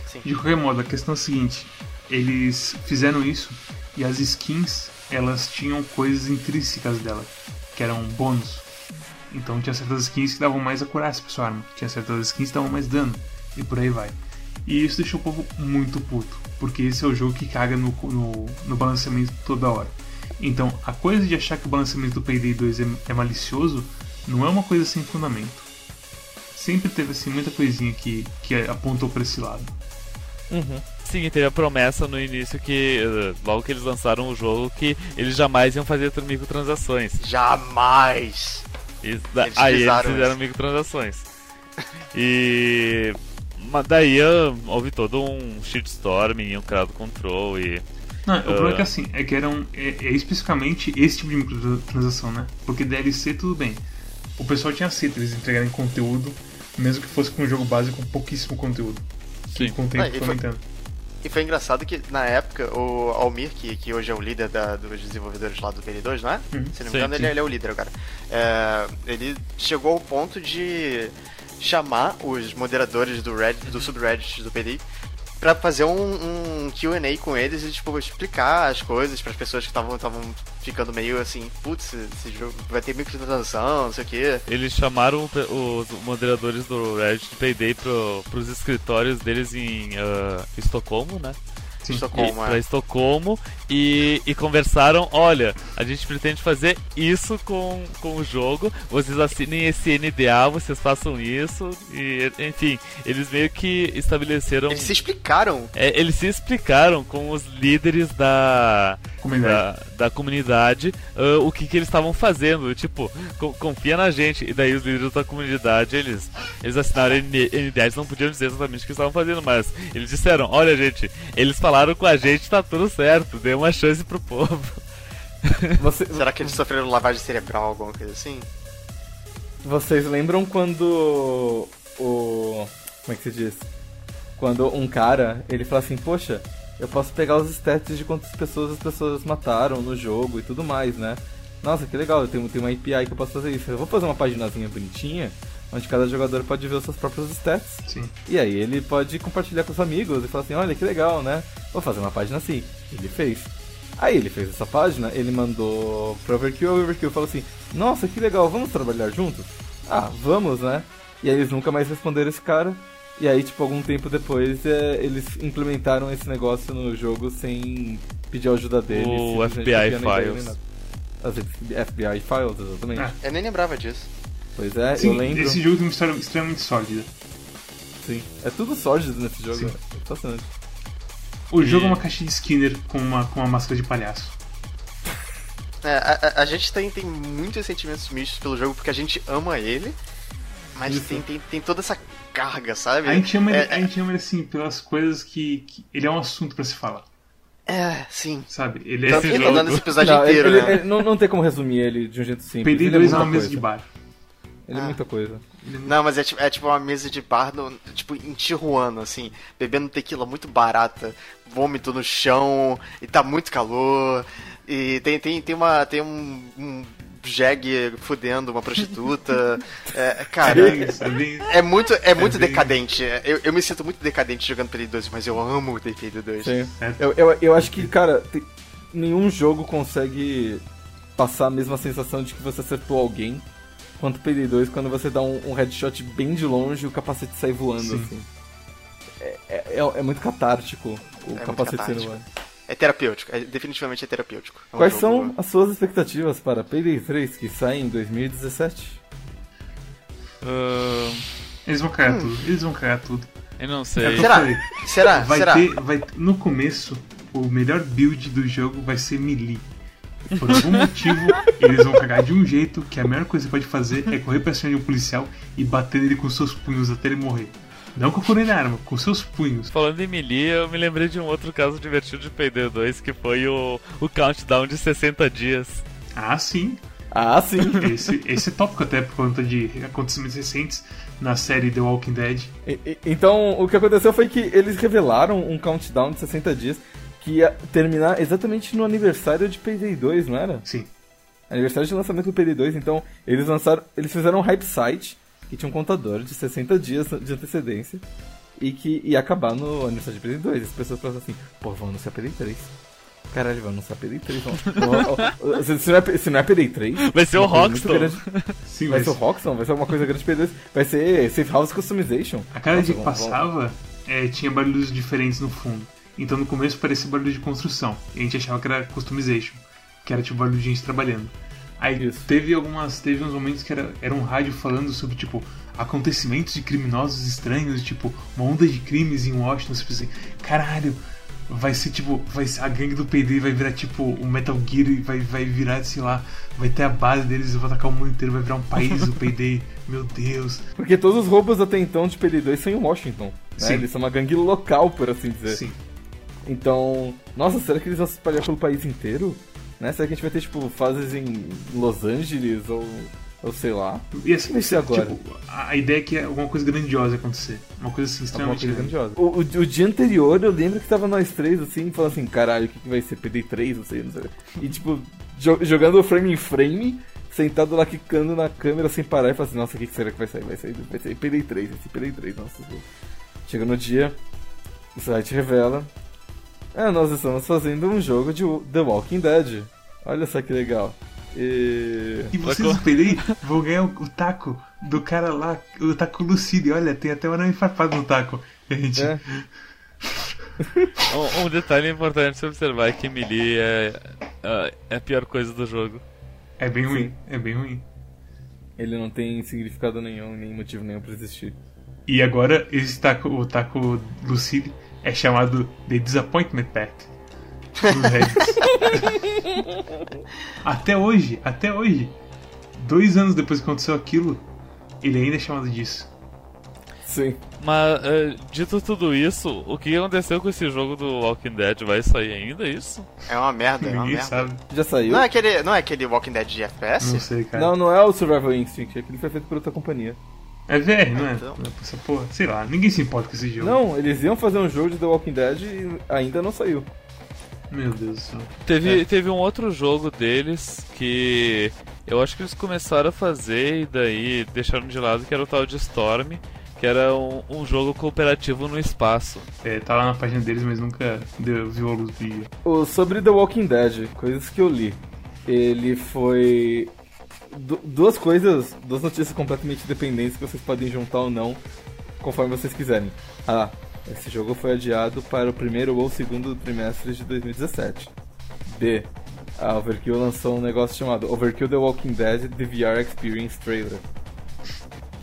Sim. De qualquer modo, a questão é a seguinte: eles fizeram isso e as skins elas tinham coisas intrínsecas dela, que eram bônus. Então tinha certas skins que davam mais acurácia pra sua arma, tinha certas skins que davam mais dano, e por aí vai. E isso deixou o povo muito puto, porque esse é o jogo que caga no, no, no balanceamento toda hora. Então a coisa de achar que o balanceamento do Payday 2 é, é malicioso não é uma coisa sem fundamento. Sempre teve assim muita coisinha que, que apontou pra esse lado. Uhum. Sim, teve a promessa no início que, eh, logo que eles lançaram o jogo, que eles jamais iam fazer microtransações. Jamais! E da- Eles aí eles fizeram isso. microtransações. E. Mas daí ah, houve todo um shitstorming, um crowd control e. Não, o problema é que Ah. assim, é que eram. É, é especificamente esse tipo de microtransação, né? Porque DLC tudo bem. O pessoal tinha aceito eles entregarem conteúdo, mesmo que fosse com um jogo base com pouquíssimo conteúdo. Sim. Com o tempo Ah, e foi. E foi engraçado que, na época, o Almir, que, que hoje é o líder da, dos desenvolvedores lá do PD2, não é? Uhum. Se não me engano, ele, sim. ele é o líder agora. É, ele chegou ao ponto de chamar os moderadores do, Reddit, do subreddit do PD pra fazer um, um Q&A com eles e, tipo, explicar as coisas pras pessoas que estavam ficando meio assim, putz, esse jogo vai ter microtransação, não sei o quê. Eles chamaram os moderadores do Reddit Payday pro, pros escritórios deles em ah, Estocolmo, né? Sim. Estocolmo, para é. Estocolmo e, e conversaram, olha, a gente pretende fazer isso com, com o jogo, vocês assinem esse NDA, vocês façam isso, e enfim, eles meio que estabeleceram. Eles se explicaram. É, eles se explicaram com os líderes da Comunidade. da, da comunidade ah, o que, que eles estavam fazendo. Tipo, co- confia na gente. E daí os líderes da comunidade, eles, eles assinaram NDA, eles não podiam dizer exatamente o que estavam fazendo, mas eles disseram, olha gente, eles falaram com a gente, tá tudo certo, uma chance pro povo. Você- (laughs) Será que eles sofreram lavagem cerebral, alguma coisa assim? Vocês lembram quando o. Como é que se diz? Quando um cara, ele fala assim, poxa, eu posso pegar os stats de quantas pessoas as pessoas mataram no jogo e tudo mais, né? Nossa, que legal, eu tenho, tenho uma API que eu posso fazer isso. Eu vou fazer uma paginazinha bonitinha, onde cada jogador pode ver os seus próprios stats. Sim. E aí ele pode compartilhar com os amigos e falar assim, olha que legal, né? Vou fazer uma página assim. Ele fez. Aí ele fez essa página, ele mandou pro Overkill, o Overkill falou assim, nossa, que legal, vamos trabalhar juntos? Ah, vamos, né? E aí eles nunca mais responderam esse cara. E aí, tipo, algum tempo depois, é, eles implementaram esse negócio no jogo sem pedir a ajuda dele. O FBI Files. As FBI Files, exatamente. É. Eu nem lembrava disso. Pois é, Sim, eu lembro. esse jogo tem uma história extremamente sólida. Sim. É tudo sórdido nesse jogo, Sim. é fascinante. O jogo E- é uma caixa de Skinner com uma, com uma máscara de palhaço. É, a, a- gente tem, tem muitos sentimentos mistos pelo jogo porque a gente ama ele, mas Isso. tem, tem, tem toda essa carga, sabe? A gente ama ele, é, a gente ama ele assim, pelas coisas que, que Ele é um assunto pra se falar, é, sim. sabe? Ele é Tanto esse tá jogo. esse episódio Não, inteiro, ele- né? ele- não, não tem como resumir ele de um jeito simples. PD2 ele é, uma mesa coisa. de bar. Ele é Ah. muita coisa. Não, mas é, tipo- é tipo uma mesa de bar no, tipo, em Tijuana, assim, bebendo tequila muito barata, vômito no chão, e tá muito calor, e tem, tem, tem, uma, tem um, um jegue fudendo uma prostituta. É, cara, É isso, é é muito, é muito bem- decadente. Eu, eu me sinto muito decadente jogando PD2, mas eu amo o PD2. Sim. É. Eu, eu, eu acho que, cara, tem- nenhum jogo consegue passar a mesma sensação de que você acertou alguém quanto o PD2 quando você dá um, um headshot bem de longe e o capacete sai voando, Sim. assim. É, é, é- é muito catártico o muito capacete saindo voando. É terapêutico, é, definitivamente é terapêutico. É um Quais jogo- são as suas expectativas para Payday 3, que sai em 2017? Ah, Eles vão cagar tudo. Eles vão cagar tudo. eu não É sei. que eu Será? Será? Vai Será? ter. Vai, no começo, o melhor build do jogo vai ser melee. Por algum motivo, eles vão cagar de um jeito que a melhor coisa que você pode fazer é correr pra cima de um policial e bater nele com seus punhos até ele morrer. Não com a cor da arma, com seus punhos. Falando em melee, eu me lembrei de um outro caso divertido de Payday 2, que foi o, o countdown de 60 dias. Ah, sim. Ah, sim! Esse, esse é tópico até por conta de acontecimentos recentes na série The Walking Dead. E- e- Então, o que aconteceu foi que eles revelaram um countdown de 60 dias que ia terminar exatamente no aniversário de Payday 2, não era? Sim. Aniversário de lançamento do Payday 2, então eles lançaram, eles fizeram um hype site que tinha um contador de 60 dias de antecedência e que ia acabar no aniversário de Payday 2. As pessoas pensavam assim, pô, vão anunciar Payday 3. Caralho, vão anunciar Payday 3. Vão... Ó, ó, se, não é, se não é Payday 3... Vai ser o uma Rockstar. grande- Sim, Vai ser o Roxxon, vai ser alguma coisa grande de Payday 2. Vai ser Safe House Customization. a cada Nossa, dia que passava, é, tinha barulhos diferentes no fundo. Então no começo parecia barulho de construção. E a gente achava que era customization. Que era tipo barulho de gente trabalhando. Aí Isso. teve algumas. Teve uns momentos que era, era um rádio falando sobre, tipo, acontecimentos de criminosos estranhos, tipo, uma onda de crimes em Washington, tipo assim, caralho, vai ser tipo, vai ser, a gangue do PD vai virar tipo o Metal Gear e vai, vai virar, sei lá, vai ter a base deles e vai atacar o mundo inteiro, vai virar um país o PD, (laughs) meu Deus. Porque todos os roubos até então de PD2 são em Washington. Né? Sim. Eles são uma gangue local, por assim dizer. Sim. Então, nossa, será que eles vão se espalhar pelo país inteiro? Né? Será que a gente vai ter, tipo, fases em Los Angeles ou Ou sei lá. E assim, Vai ser agora. tipo, a ideia é que é alguma coisa grandiosa acontecer. Uma coisa assim, extremamente coisa grande. grandiosa. O, o, o dia anterior eu lembro que tava nós três assim, falando assim, caralho, o que, que vai ser? PD3, não sei, não sei. E tipo, jo- jogando frame em frame, sentado lá quicando na câmera sem parar e falando assim, nossa, o que, que será que vai sair? Vai sair, vai sair PD3, vai ser PD3, nossa. Chega no dia, o site revela. É, nós estamos fazendo um jogo de The Walking Dead. Olha só que legal. E. E vocês PD vão ganhar o, taco do cara lá, o taco Lucide. Olha, tem até um arame farpado no taco. Gente, É, (laughs) Um, um detalhe importante se observar é que melee é, é- é a pior coisa do jogo. é bem ruim. Sim. É bem ruim. ele não tem significado nenhum, nem motivo nenhum pra existir. E agora esse taco, o taco Lucide é chamado The Disappointment Reddits. (laughs) até hoje, até hoje, dois anos depois que aconteceu aquilo, ele ainda é chamado disso. Sim. Mas, é, dito tudo isso, o que aconteceu com esse jogo do Walking Dead? Vai sair ainda isso? É uma merda, é uma Ninguém merda. sabe. Já saiu? Não é, aquele, não é aquele Walking Dead de FPS? Não sei, cara. Não, não é o Survival Instinct, aquele foi feito por outra companhia. É VR, não é? Então. Não é Essa porra, sei lá, ninguém se importa com esse jogo. Não, eles iam fazer um jogo de The Walking Dead e ainda não saiu. Meu Deus do céu. Teve, É. teve um outro jogo deles que eu acho que eles começaram a fazer e daí deixaram de lado, que era o tal de Storm, que era um, um jogo cooperativo no espaço. É, tá lá na página deles, mas nunca deu, viu a luz do dia. O, sobre The Walking Dead, coisas que eu li. Ele foi. Du- duas coisas, duas notícias completamente independentes que vocês podem juntar ou não, conforme vocês quiserem. A. Esse jogo foi adiado para o primeiro ou segundo trimestre de 2017. B. A Overkill lançou um negócio chamado Overkill The Walking Dead The VR Experience Trailer.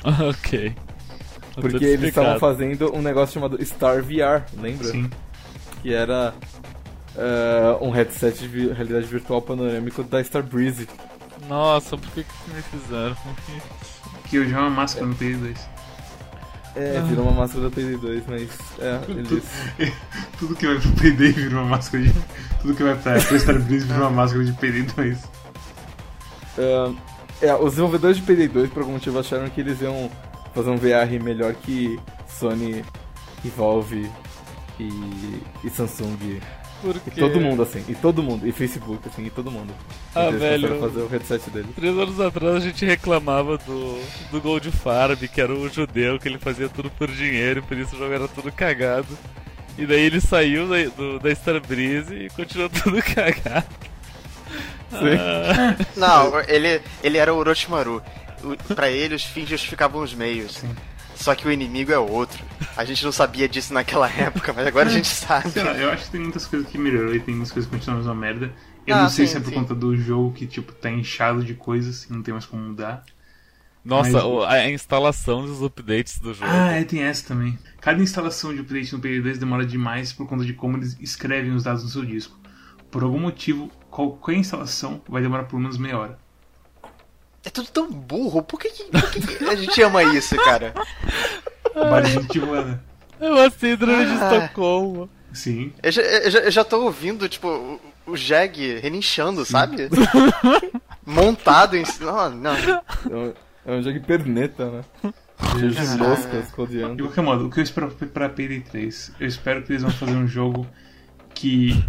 (laughs) ok. Porque eles estavam fazendo um negócio chamado Star VR, lembra? Sim. Que era eh, um headset de realidade virtual panorâmico da Star Breeze. Nossa, por que que me fizeram (laughs) Que hoje é uma máscara no PD2. É, virou uma máscara da PD2, mas é, (laughs) eles... (laughs) Tudo que vai pro PD vira uma máscara de. Tudo que vai pra, Star Breeze vira uma máscara de PD2. ah, é, os desenvolvedores de PD2 por algum motivo acharam que eles iam fazer um VR melhor que Sony, e Valve e, e Samsung. Por E todo mundo, assim, e todo mundo, e Facebook, assim, e todo mundo. Ah, eles velho. fazer o headset dele. Três anos atrás a gente reclamava do, do Goldfarb, que era o judeu, que ele fazia tudo por dinheiro, por isso o jogo era tudo cagado. E daí ele saiu da, do, da Star Breeze e continuou (laughs) tudo cagado. Sim. Ah, Não, ele, ele era o Orochimaru. O- Pra ele, os fins justificavam os meios. Só que o inimigo é outro. A gente não sabia disso naquela (laughs) época, mas agora a gente sabe. Sei lá, eu acho que tem muitas coisas que melhorou e tem muitas coisas que continuam a mesma merda. Eu Ah, não sei sim, se é por sim. conta do jogo que, tipo, tá inchado de coisas e não tem mais como mudar. Nossa, Mas- a instalação dos updates do jogo. Ah, é, tem essa também. Cada instalação de update no PD2 demora demais por conta de como eles escrevem os dados no seu disco. Por algum motivo, qualquer instalação vai demorar por menos meia hora. É tudo tão burro. Por que, por que a gente ama isso, cara? Barulho de Tijuana. É uma síndrome de Ah. Estocolmo. Sim. Eu já, eu já, eu já tô ouvindo, tipo, o, Jeg relinchando, sabe? (laughs) Montado em. Não, não. É um, é um jogo de perneta, né? Cheio de moscas De rodeando. qualquer modo, o que eu espero pra PD3? Eu espero que eles vão fazer um jogo que.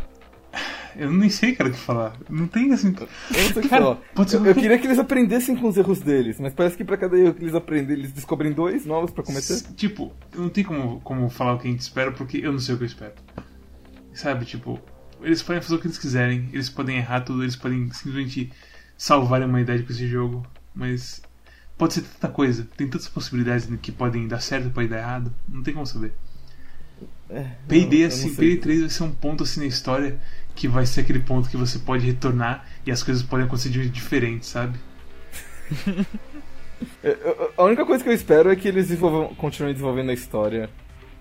Eu nem sei, cara, o que falar. Não tem assim. Eu não sei o que Cara, falar. ser Eu, eu queria que eles aprendessem com os erros deles, mas parece que pra cada erro que eles aprendem, eles descobrem dois novos pra cometer. Tipo, não tem como, como falar o que a gente espera porque eu não sei o que eu espero. Sabe, tipo, eles podem fazer o que eles quiserem, eles podem errar tudo, eles podem simplesmente salvar a humanidade com esse jogo, mas pode ser tanta coisa, tem tantas possibilidades que podem dar certo podem dar errado, não tem como saber. É, Payday, eu assim, não sei. Payday 3 vai ser um ponto assim na história que vai ser aquele ponto que você pode retornar e as coisas podem acontecer de diferente, sabe? (laughs) A única coisa que eu espero é que eles continuem desenvolvendo a história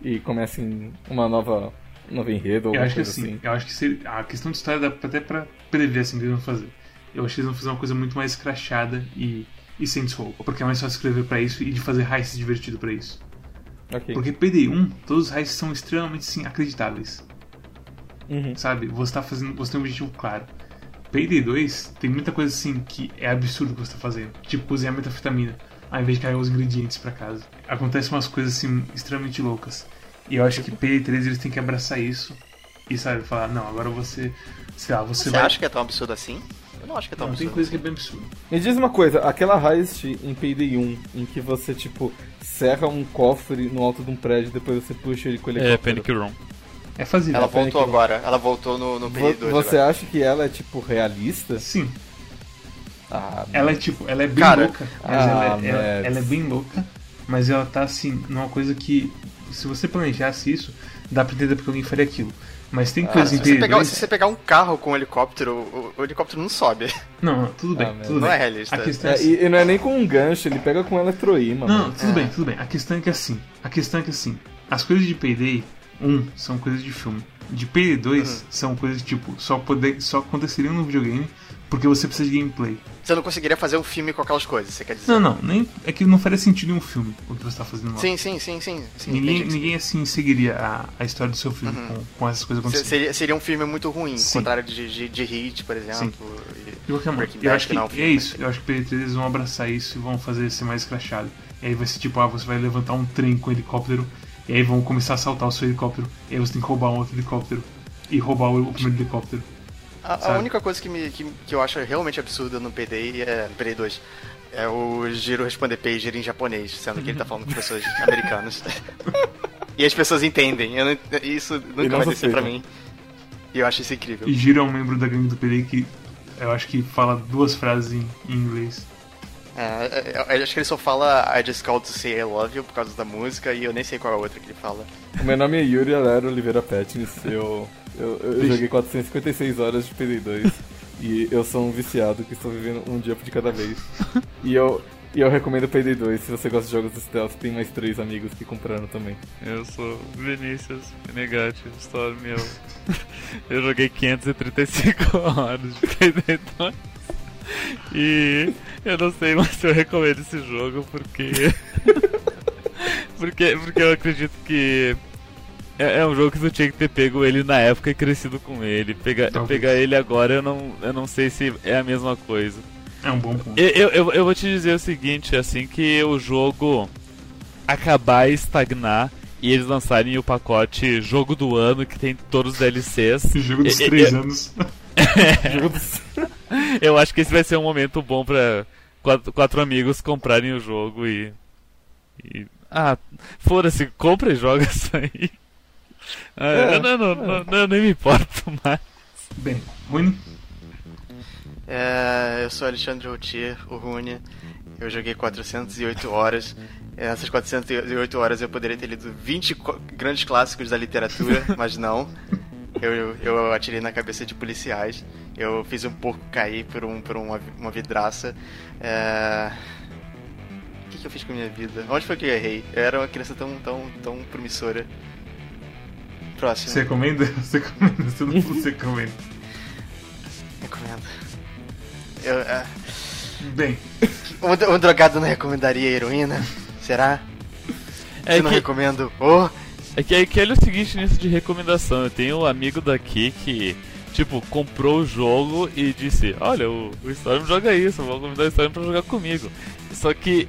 e comecem uma nova, um novo enredo ou Eu acho que assim, assim. eu acho que se- a questão de história dá até pra prever assim o que eles vão fazer. Eu acho que eles vão fazer uma coisa muito mais crachada e, e sem desculpa. Porque é mais fácil escrever pra isso e de fazer heist divertido pra isso. Ok. Porque PD1, todos os heists são extremamente sim, acreditáveis. Uhum. Sabe? Você tá fazendo. Você tem um objetivo claro. Payday 2 tem muita coisa assim que é absurdo que você tá fazendo. Tipo cozinhar metafetamina, ao invés de carregar os ingredientes para casa. Acontecem umas coisas assim extremamente loucas. E eu acho que Payday 3 eles têm que abraçar isso e sabe, falar, não, agora você. Sei lá, você, Você vai. acha que é tão absurdo assim? Eu não acho que é tão Não, tem absurdo. coisa que é bem absurda. Me diz uma coisa, aquela heist em Payday 1, em que você, tipo, serra um cofre no alto de um prédio depois você puxa ele com o É, helicóptero. Panic Room. É fazível. Ela Panic voltou Room. agora, ela voltou no, no 2 Você agora. acha que ela é, tipo, realista? Sim, Ah, ela é tipo, ela é bem Cara, louca, mas ah, ela, é- ela, ela é bem louca, mas ela tá assim, numa coisa que se você planejasse isso, dá pra entender porque alguém faria aquilo. Mas tem Cara, coisa se, em você pegar, se você pegar um carro com um helicóptero, o, o helicóptero não sobe. Não, tudo bem, Ah, tudo não bem. é realista. A questão é, É, assim, e, e não é nem com um gancho, ele pega com eletroímã. Não, mano. tudo É. bem, tudo bem. A questão é que assim, a questão é que assim, as coisas de Payday 1 são coisas de filme. De Payday 2 Uhum. são coisas tipo, só poder, só aconteceriam no videogame porque você precisa de gameplay. Você não conseguiria fazer um filme com aquelas coisas, você quer dizer? Não, não, nem é que não faria sentido em um filme o que você tá fazendo lá. Sim, sim, sim, sim. sim Ninguém, entendi. ninguém assim seguiria a, a história do seu filme com, com essas coisas acontecendo. Seria, seria um filme muito ruim, Sim. ao contrário de, de, de Hit, por exemplo. e- De qualquer modo, eu acho que não, é filme. isso. Eu acho que Payday 3 eles vão abraçar isso e vão fazer ser mais escrachado. E aí vai ser tipo, ah, você vai levantar um trem com um helicóptero, e aí vão começar a assaltar o seu helicóptero, e aí você tem que roubar um outro helicóptero e roubar o primeiro helicóptero. A, a única coisa que, me, que, que eu acho realmente absurda no PD é no PD 2 é o Giro responder pager em japonês, sendo que ele tá falando com pessoas (laughs) americanas. e as pessoas entendem. Eu não- isso nunca vai descer pra suspeitam. mim. E eu acho isso incrível. E Giro é um membro da gangue do PD que eu acho que fala duas frases em, em inglês. É, é, é, eu acho que ele só fala I just called to say I love you por causa da música e eu nem sei qual é a outra que ele fala. O meu nome é Yuri Alero Oliveira Petnis. Eu, eu, eu Vixe. joguei 456 horas de Payday 2. e eu sou um viciado que estou vivendo um dia de cada vez. E eu, e eu recomendo Payday 2. Se você gosta de jogos de stealth, tem mais três amigos que compraram também. Eu sou Vinícius Negati, Storm, eu, (laughs) eu joguei 535 (laughs) horas de Payday 2 e eu não sei mais se eu recomendo esse jogo porque (laughs) porque, porque eu acredito que é, é um jogo que você tinha que ter pego ele na época e crescido com ele. Pegar, Talvez. pegar ele agora eu não, eu não sei se é a mesma coisa. É um bom ponto. Eu, eu, eu- eu vou te dizer o seguinte, assim que o jogo acabar e estagnar e eles lançarem o pacote jogo do ano que tem todos os DLCs, jogo dos eu- três eu- anos. (laughs) Eu acho que esse vai ser um momento bom pra quatro, quatro amigos comprarem o jogo e. e- ah, foda-se, compra e joga isso aí. Ah, É, eu, não, não, não, não, eu nem me importo (laughs) mais. Bem, Rune, É, eu sou Alexandre Routier, o Rune. Eu joguei 408 horas. Nessas 408 horas eu poderia ter lido 20 co- grandes clássicos da literatura, (laughs) mas não. Eu, eu, eu atirei na cabeça de policiais. Eu fiz um porco cair por, um, por uma, uma vidraça. É... O que, que eu fiz com a minha vida? Onde foi que eu errei? Eu era uma criança tão, tão, tão promissora. Próximo. você recomenda? (laughs) Você recomenda? Você não você recomenda. Recomendo. Eu, é, Bem, um, um drogado não recomendaria heroína? Será? É Se não que, recomendo. Oh! É que, é que olha o seguinte nisso de recomendação. Eu tenho um amigo daqui que, tipo, comprou o jogo e disse: Olha, o, o Storm joga isso, vou convidar o Storm pra jogar comigo. Só que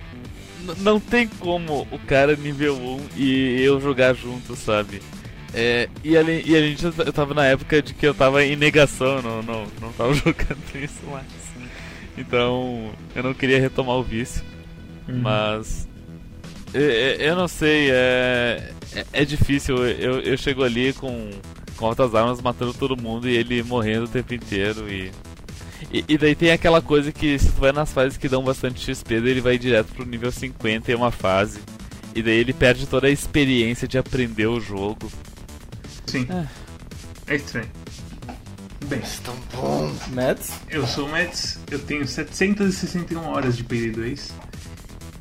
não tem como o cara nível 1 e eu jogar junto, sabe? É, e, além, e a gente eu tava na época de que eu tava em negação, não, não, não tava (laughs) jogando isso mais. Então eu não queria retomar o vício. Mas. é- é- Eu não sei, é. é- É difícil. Eu, eu chego ali com, com altas armas matando todo mundo e ele morrendo o tempo inteiro. E, e, e daí tem aquela coisa que se tu vai nas fases que dão bastante XP, ele vai direto pro nível 50 em uma fase. E daí ele perde toda a experiência de aprender o jogo. Sim. É. É estranho. Bem, Isso é tão bom. Mads? eu sou o Mets, eu tenho 761 horas de Payday 2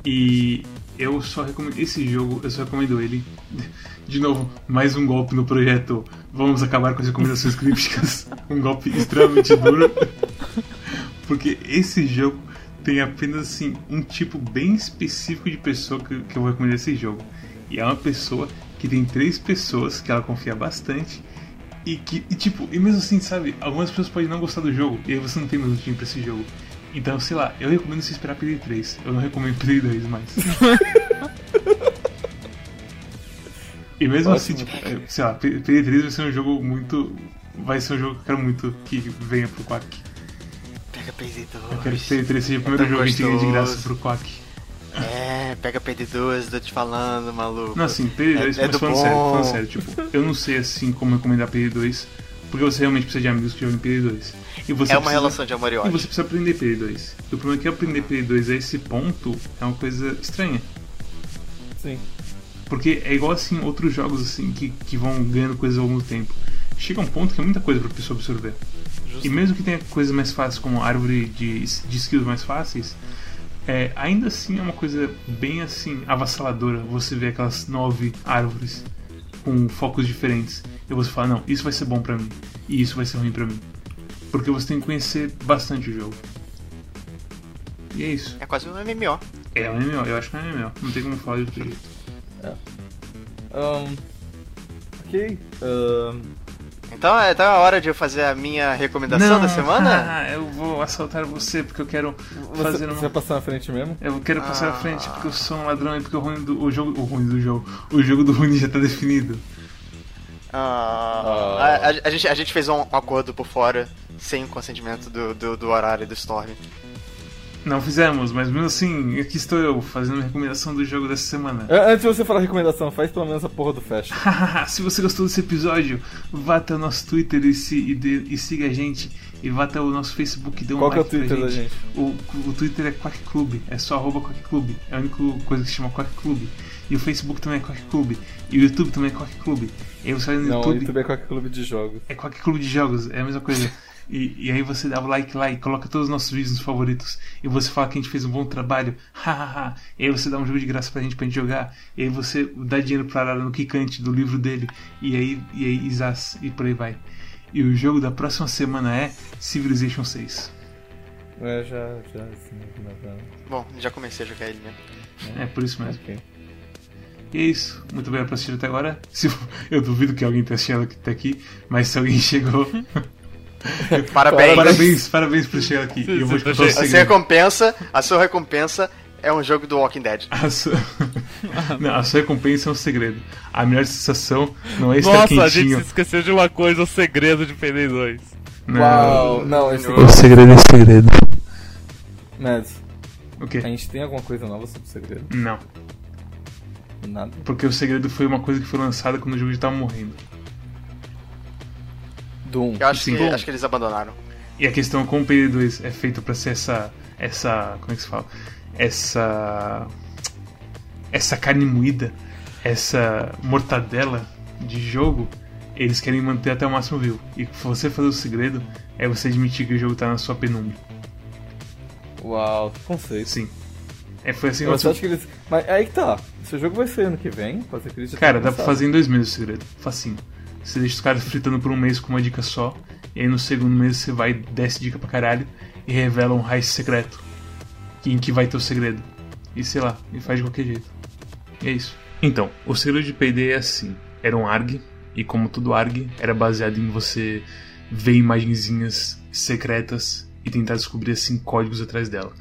e eu só recomendo esse jogo, eu só recomendo ele. (laughs) De novo, mais um golpe no projeto. Vamos acabar com as recomendações (laughs) crípticas. Um golpe extremamente duro. Porque esse jogo tem apenas assim um tipo bem específico de pessoa que, que eu vou recomendar esse jogo. E é uma pessoa que tem três pessoas que ela confia bastante E que, e, tipo, e mesmo assim, sabe, algumas pessoas podem não gostar do jogo, e aí você não tem mais time pra esse jogo. Então, sei lá, eu recomendo você esperar PD 3. Eu não recomendo PD 2 mais. (laughs) e mesmo assim, tipo, é, sei lá, PD 3 vai ser um jogo muito. Vai ser um jogo que eu quero muito que venha pro Quack. Pega PD2. Eu quero que PD 3 seja o primeiro jogo que chegue de graça pro Quack. É, pega PD2, tô te falando, maluco. Não, assim, PD2, É- é mas do falando sério, bom. falando sério, tipo, eu não sei assim como recomendar PD2, porque você realmente precisa de amigos que jogam PD2. E você É uma precisa- relação de amor e E ódio. você precisa aprender PD2. E o problema é que aprender PD2 a esse ponto é uma coisa estranha. Sim. Porque é igual assim outros jogos assim que, que vão ganhando coisas ao longo do tempo. Chega um ponto que é muita coisa pra pessoa absorver. E mesmo que tenha coisas mais fáceis, como árvore de, de skills mais fáceis, é, ainda assim é uma coisa bem assim avassaladora você ver aquelas nove árvores com focos diferentes. E você fala, não, isso vai ser bom pra mim. E isso vai ser ruim pra mim. Porque você tem que conhecer bastante o jogo. E é isso. É quase um MMO. É um MMO, eu acho que é um MMO. Não tem como falar de outro (laughs) jeito. Ahn, ok. ahn, Então, é- então é a hora de eu fazer a minha recomendação da semana? (laughs) Ah, eu vou assaltar você porque eu quero você, fazer você uma... vai passar na frente mesmo? Eu quero passar Ah. frente porque eu sou um ladrão e porque o ruim do o jogo, o ruim do jogo, o jogo do Rune já tá definido. Ah, Ah. a, a- a gente, a gente fez um acordo por fora, sem o consentimento do, do, do horário do Storm. Não fizemos, mas mesmo assim, aqui estou eu fazendo a recomendação do jogo dessa semana. Ah, Antes de você falar recomendação, faz pelo menos a porra do Fast. (laughs) Se você gostou desse episódio, vá até o nosso Twitter e, se, e, dê- e siga a gente. E vá até o nosso Facebook e dê um Qual que é o like Twitter da gente? O, o Twitter é Quack Club, é só arroba Quack Club. É a única coisa que se chama Quack Club. E o Facebook também é Quack Club. E o YouTube também é Quack Club. E aí você vai no Não, o YouTube, YouTube é qualquer clube de jogos. é Quack Clube de Jogos, é a mesma coisa. (laughs) E, e aí você dá o like lá e coloca todos os nossos vídeos nos favoritos. E você fala que a gente fez um bom trabalho. (laughs) Hahaha. e aí você dá um jogo de graça pra gente pra gente jogar. E aí você dá dinheiro pra Arara no Kikante do livro dele. E aí, e aí Isas, e por aí vai. E o jogo da próxima semana é Civilization 6. É, já, já, sim, já, já. Bom, já comecei a jogar ele mesmo. É por isso mesmo. Ok. E é isso. Muito obrigado por assistir até agora. Se, (laughs) eu duvido que alguém tenha assistido até aqui, mas se alguém (laughs) chegou, (laughs) Parabéns! parabéns, parabéns por chegar aqui. Eu vou A sua recompensa, a sua recompensa é um jogo do Walking Dead. A sua... (laughs) Não, a sua recompensa é um segredo. A melhor sensação não é estar Nossa, a gente quentinho. se esqueceu de uma coisa, o segredo de PD2. Não. Uau, não, esse Não. O segredo é segredo. Quê? a gente tem alguma coisa nova sobre o segredo? Não. Nada. Porque o segredo foi uma coisa que foi lançada quando o jogo já tava morrendo. Doom. Eu acho, Sim. que, acho que eles abandonaram. E a questão é como o PD2 é feito pra ser essa. Essa. Como é que se fala? Essa. Essa carne moída, essa mortadela de jogo, eles querem manter até o máximo vivo. E você fazer o segredo é você admitir que o jogo tá na sua penumbra. Uau, que conceito. Sim. É, foi assim que Mas acha que eles. Mas aí que tá. Se o jogo vai ser ano que vem, pode ser que eles já Cara, dá pra fazer em dois meses o segredo. Facinho. Você deixa os caras fritando por um mês com uma dica só. E aí no segundo mês você vai, desce dica pra caralho e revela um heist secreto. Em que vai ter o segredo. E sei lá, e faz de qualquer jeito. E é isso. Então, o segredo de Payday é assim. Era um ARG, e como todo ARG, era baseado em você ver imagenzinhas secretas e tentar descobrir assim códigos atrás dela.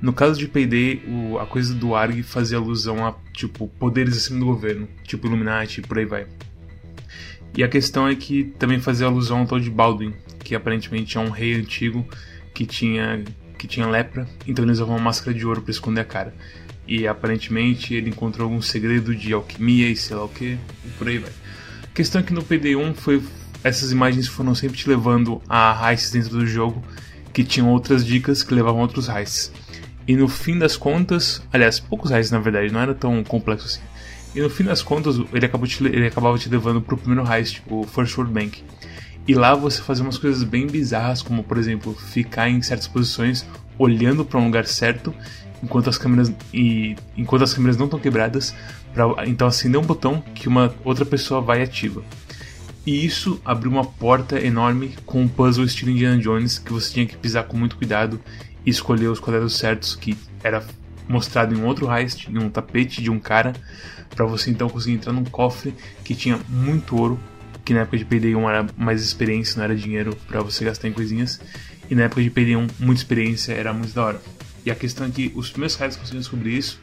No caso de Payday, o- a coisa do ARG fazia alusão a tipo poderes acima do governo, tipo Illuminati e por aí vai. E a questão é que também fazia alusão ao tal de Baldwin, que aparentemente é um rei antigo que tinha que tinha lepra, então ele usava uma máscara de ouro para esconder a cara. E aparentemente ele encontrou algum segredo de alquimia e sei lá o que, e por aí vai. A questão é que no PD1 foi essas imagens foram sempre te levando a heists dentro do jogo que tinham outras dicas que levavam a outros heists. E no fim das contas, aliás, poucos heists na verdade, não era tão complexo assim. E no fim das contas, ele, acabou te, ele acabava te levando pro primeiro heist, o First World Bank. E lá você fazia umas coisas bem bizarras, como por exemplo, ficar em certas posições olhando para um lugar certo, enquanto as câmeras e enquanto as câmeras não estão quebradas, para então acender um botão que uma outra pessoa vai ativa. E isso abriu uma porta enorme com um puzzle estilo Indiana Jones que você tinha que pisar com muito cuidado e escolher os quadrados certos que era mostrado em um outro heist, em um tapete de um cara, para você então conseguir entrar num cofre que tinha muito ouro que na época de Payday 1 era mais experiência, não era dinheiro para você gastar em coisinhas. E na época de Payday 1, muita experiência era muito da hora. E a questão é que os primeiros caras que conseguiram descobrir isso,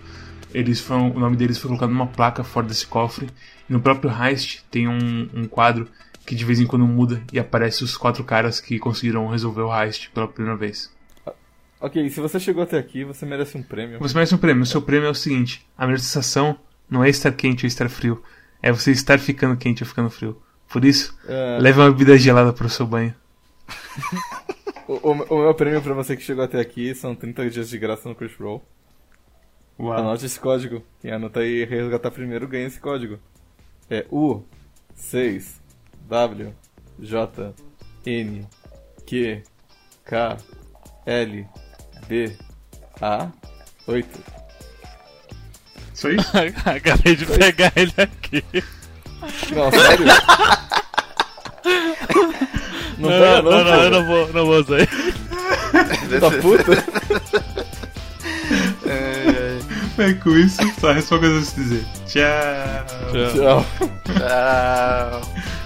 eles foram, o nome deles foi colocado numa placa fora desse cofre. E no próprio Heist tem um, um quadro que de vez em quando muda e aparece os quatro caras que conseguiram resolver o Heist pela primeira vez. Ok, se você chegou até aqui, você merece um prêmio. Você merece um prêmio. O seu prêmio é o seguinte: a melhor sensação não é estar quente ou estar frio, é você estar ficando quente ou ficando frio. Por isso, É, leve uma bebida gelada para o seu banho. (laughs) o, o- o meu prêmio pra você que chegou até aqui são 30 dias de graça no Crunchyroll. Anote esse código. Quem anotar e resgatar primeiro ganha esse código. É U 6 W J N Q K L D A 8. Isso aí? (laughs) Acabei de pegar ele aqui. Não, sério? Não, pega não, não, pô. eu não vou, não vou sair. Tá puta? (laughs) É com isso, só resta uma coisa a se dizer. Tchau. Tchau. Tchau. (laughs)